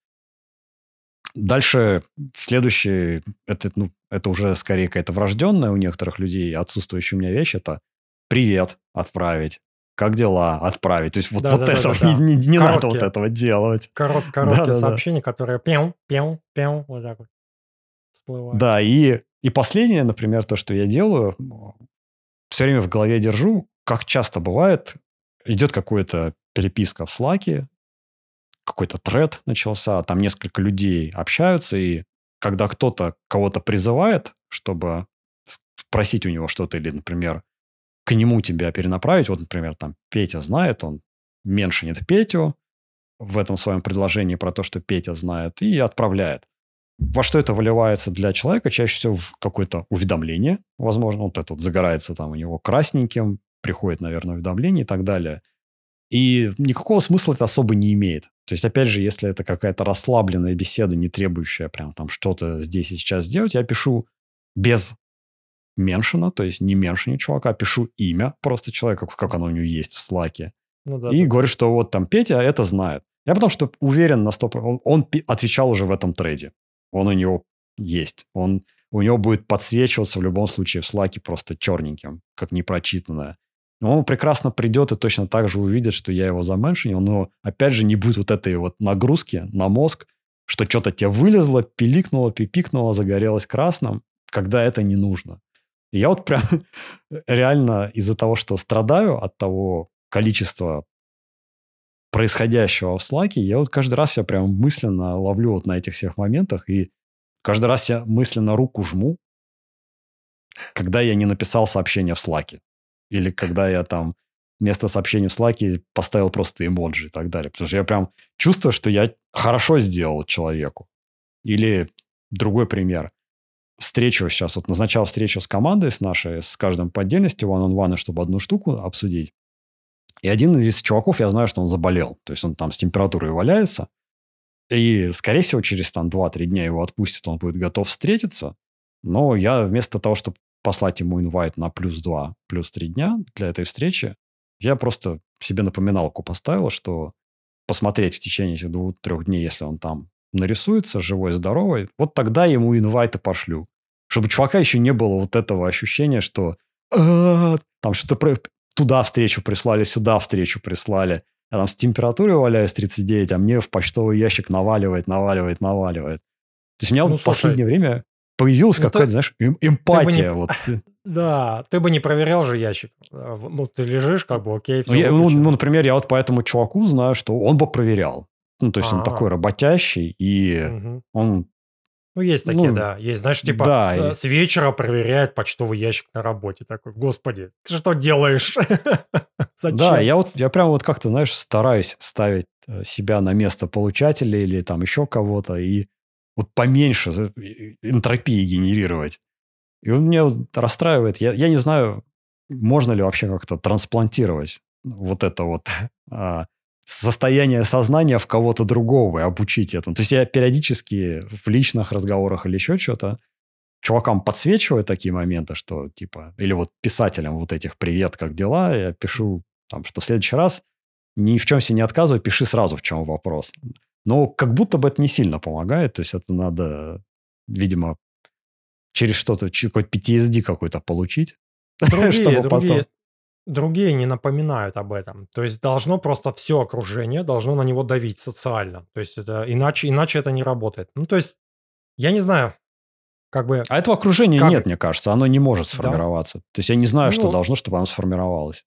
Дальше следующий, это, ну, это уже скорее какая-то врожденная у некоторых людей, отсутствующая у меня вещь, это привет отправить, как дела, отправить. То есть вот, да, вот да, этого да, да, не, не, не надо вот этого делать. Корот, короткие да, сообщения, да. которые пяу, пяу, пяу, вот так вот всплывает. Да, и, и последнее, например, то, что я делаю, все время в голове держу, как часто бывает, идет какая-то переписка в Слаке, какой-то тред начался, там несколько людей общаются, и когда кто-то кого-то призывает, чтобы спросить у него что-то, или, например, к нему тебя перенаправить, вот, например, там Петя знает, он меньшинит Петю в этом своем предложении про то, что Петя знает, и отправляет. Во что это выливается для человека? Чаще всего в какое-то уведомление, возможно, вот это вот загорается там у него красненьким, приходит, наверное, уведомление и так далее. И никакого смысла это особо не имеет. То есть, опять же, если это какая-то расслабленная беседа, не требующая прям там что-то здесь и сейчас сделать, я пишу без меншина, то есть не меншине чувака, а пишу имя просто человека, как оно у него есть в слаке. Ну, да, и да. говорю, что вот там Петя это знает. Я потому что уверен на 100%, он, он отвечал уже в этом трейде он у него есть. Он, у него будет подсвечиваться в любом случае в слаке просто черненьким, как непрочитанное. Но он прекрасно придет и точно так же увидит, что я его заменшинил, но опять же не будет вот этой вот нагрузки на мозг, что что-то тебе вылезло, пиликнуло, пипикнуло, загорелось красным, когда это не нужно. И я вот прям реально из-за того, что страдаю от того количества происходящего в Slack, я вот каждый раз я прям мысленно ловлю вот на этих всех моментах, и каждый раз я мысленно руку жму, когда я не написал сообщение в Slack. Или когда я там вместо сообщения в Slack поставил просто эмоджи и так далее. Потому что я прям чувствую, что я хорошо сделал человеку. Или другой пример. Встречу сейчас, вот назначал встречу с командой, с нашей, с каждым по отдельности, one-on-one, чтобы одну штуку обсудить. И один из чуваков, я знаю, что он заболел. То есть он там с температурой валяется. И, скорее всего, через там 2-3 дня его отпустят, он будет готов встретиться. Но я вместо того, чтобы послать ему инвайт на плюс 2, плюс 3 дня для этой встречи, я просто себе напоминалку поставил, что посмотреть в течение этих двух-трех дней, если он там нарисуется, живой, здоровый, вот тогда ему инвайты пошлю. Чтобы чувака еще не было вот этого ощущения, что «А, там что-то туда встречу прислали, сюда встречу прислали. Я там с температурой валяюсь 39, а мне в почтовый ящик наваливает, наваливает, наваливает. То есть у меня ну, вот в последнее время появилась ну, какая-то, ты, знаешь, эм, эмпатия. Не, вот. Да, ты бы не проверял же ящик. А, ну, ты лежишь, как бы, окей, все ну, я, ну, ну, например, я вот по этому чуваку знаю, что он бы проверял. Ну, то есть А-а-а. он такой работящий, и угу. он Ну, есть такие, Ну, да. Есть, знаешь, типа да, э, и- с вечера проверяет почтовый ящик на работе. Такой, господи, ты что делаешь? Зачем? Да, я вот, я прям вот как-то, знаешь, стараюсь ставить э, себя на место получателя или там еще кого-то и вот поменьше энтропии генерировать. И он меня вот расстраивает. Я, я не знаю, можно ли вообще как-то трансплантировать вот это вот а, состояние сознания в кого-то другого и обучить этому. То есть я периодически в личных разговорах или еще что-то чувакам подсвечиваю такие моменты, что типа, или вот писателям вот этих «Привет, как дела?» Я пишу там, что в следующий раз ни в чем себе не отказывай, пиши сразу, в чем вопрос. Но как будто бы это не сильно помогает, то есть это надо, видимо, через что-то, через какой-то PTSD какой-то получить, Другие, чтобы другие, потом... другие не напоминают об этом. То есть должно просто все окружение, должно на него давить социально. То есть это иначе, иначе это не работает. Ну, то есть, я не знаю, как бы... А этого окружения Как- нет, мне кажется, оно не может Да. сформироваться. То есть я не знаю, что Ну, должно, чтобы оно сформировалось.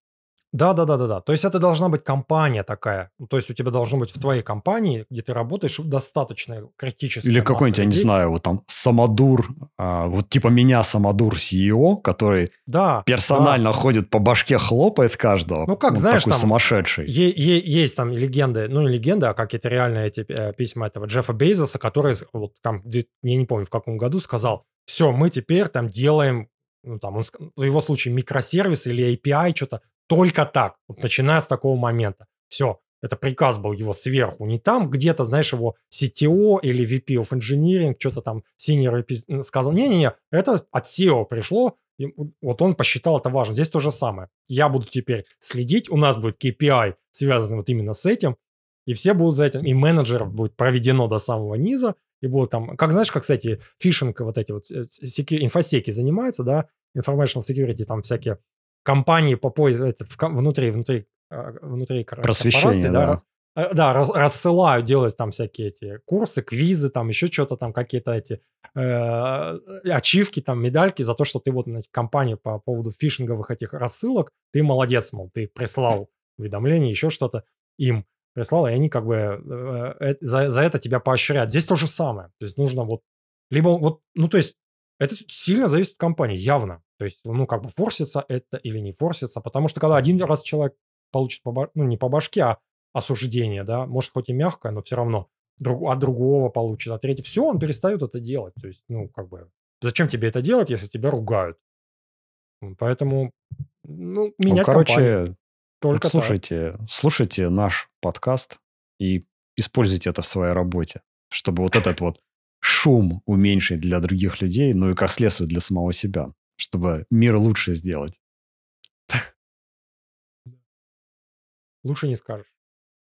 Да, да, да, да, да. То есть это должна быть компания такая. Ну, То есть у тебя должно быть в твоей компании, где ты работаешь, достаточно критическая Или какой-нибудь, я не знаю, вот там Самодур, а, вот типа меня Самодур CEO, который Да. персонально ходит по башке, хлопает каждого. Ну, как, Он знаешь, такой там сумасшедший. Е- е- есть там легенды, ну не легенды, а какие-то реальные эти э, письма этого Джеффа Бейзоса, который вот там, я не помню в каком году, сказал, все, мы теперь там делаем, ну там, он, в его случае микросервис или API, что-то только так, вот начиная с такого момента. Все, это приказ был его сверху, не там где-то, знаешь, его CTO или VP of Engineering, что-то там senior VP сказал, не-не-не, это от SEO пришло, и вот он посчитал это важно. Здесь то же самое. Я буду теперь следить, у нас будет KPI, связанный вот именно с этим, и все будут за этим, и менеджеров будет проведено до самого низа, и будут там, как знаешь, как, кстати, фишинг, вот эти вот э, инфосеки занимаются, да, information security, там всякие компании по поиску, этот, внутри, внутри, э, внутри Просвещение, корпорации, да. Э, Да, рас- рассылают, делают там всякие эти курсы, квизы, там еще что-то, там какие-то эти э, ачивки, там медальки за то, что ты вот на компании по поводу фишинговых этих рассылок, ты молодец, мол, ты прислал уведомление, еще что-то им прислал, и они как бы э, э, за, за это тебя поощряют. Здесь то же самое. То есть нужно вот либо вот, ну то есть это сильно зависит от компании, явно. То есть, ну, как бы форсится это или не форсится, потому что когда один раз человек получит, по, ба- ну, не по башке, а осуждение, да, может, хоть и мягкое, но все равно друг, от другого получит, а третий, все, он перестает это делать. То есть, ну, как бы, зачем тебе это делать, если тебя ругают? Поэтому, ну, Ну, менять компанию короче, вот только так. слушайте, слушайте наш подкаст и используйте это в своей работе, чтобы вот этот вот шум уменьшить для других людей, ну и как следствие для самого себя, чтобы мир лучше сделать. Лучше не скажешь.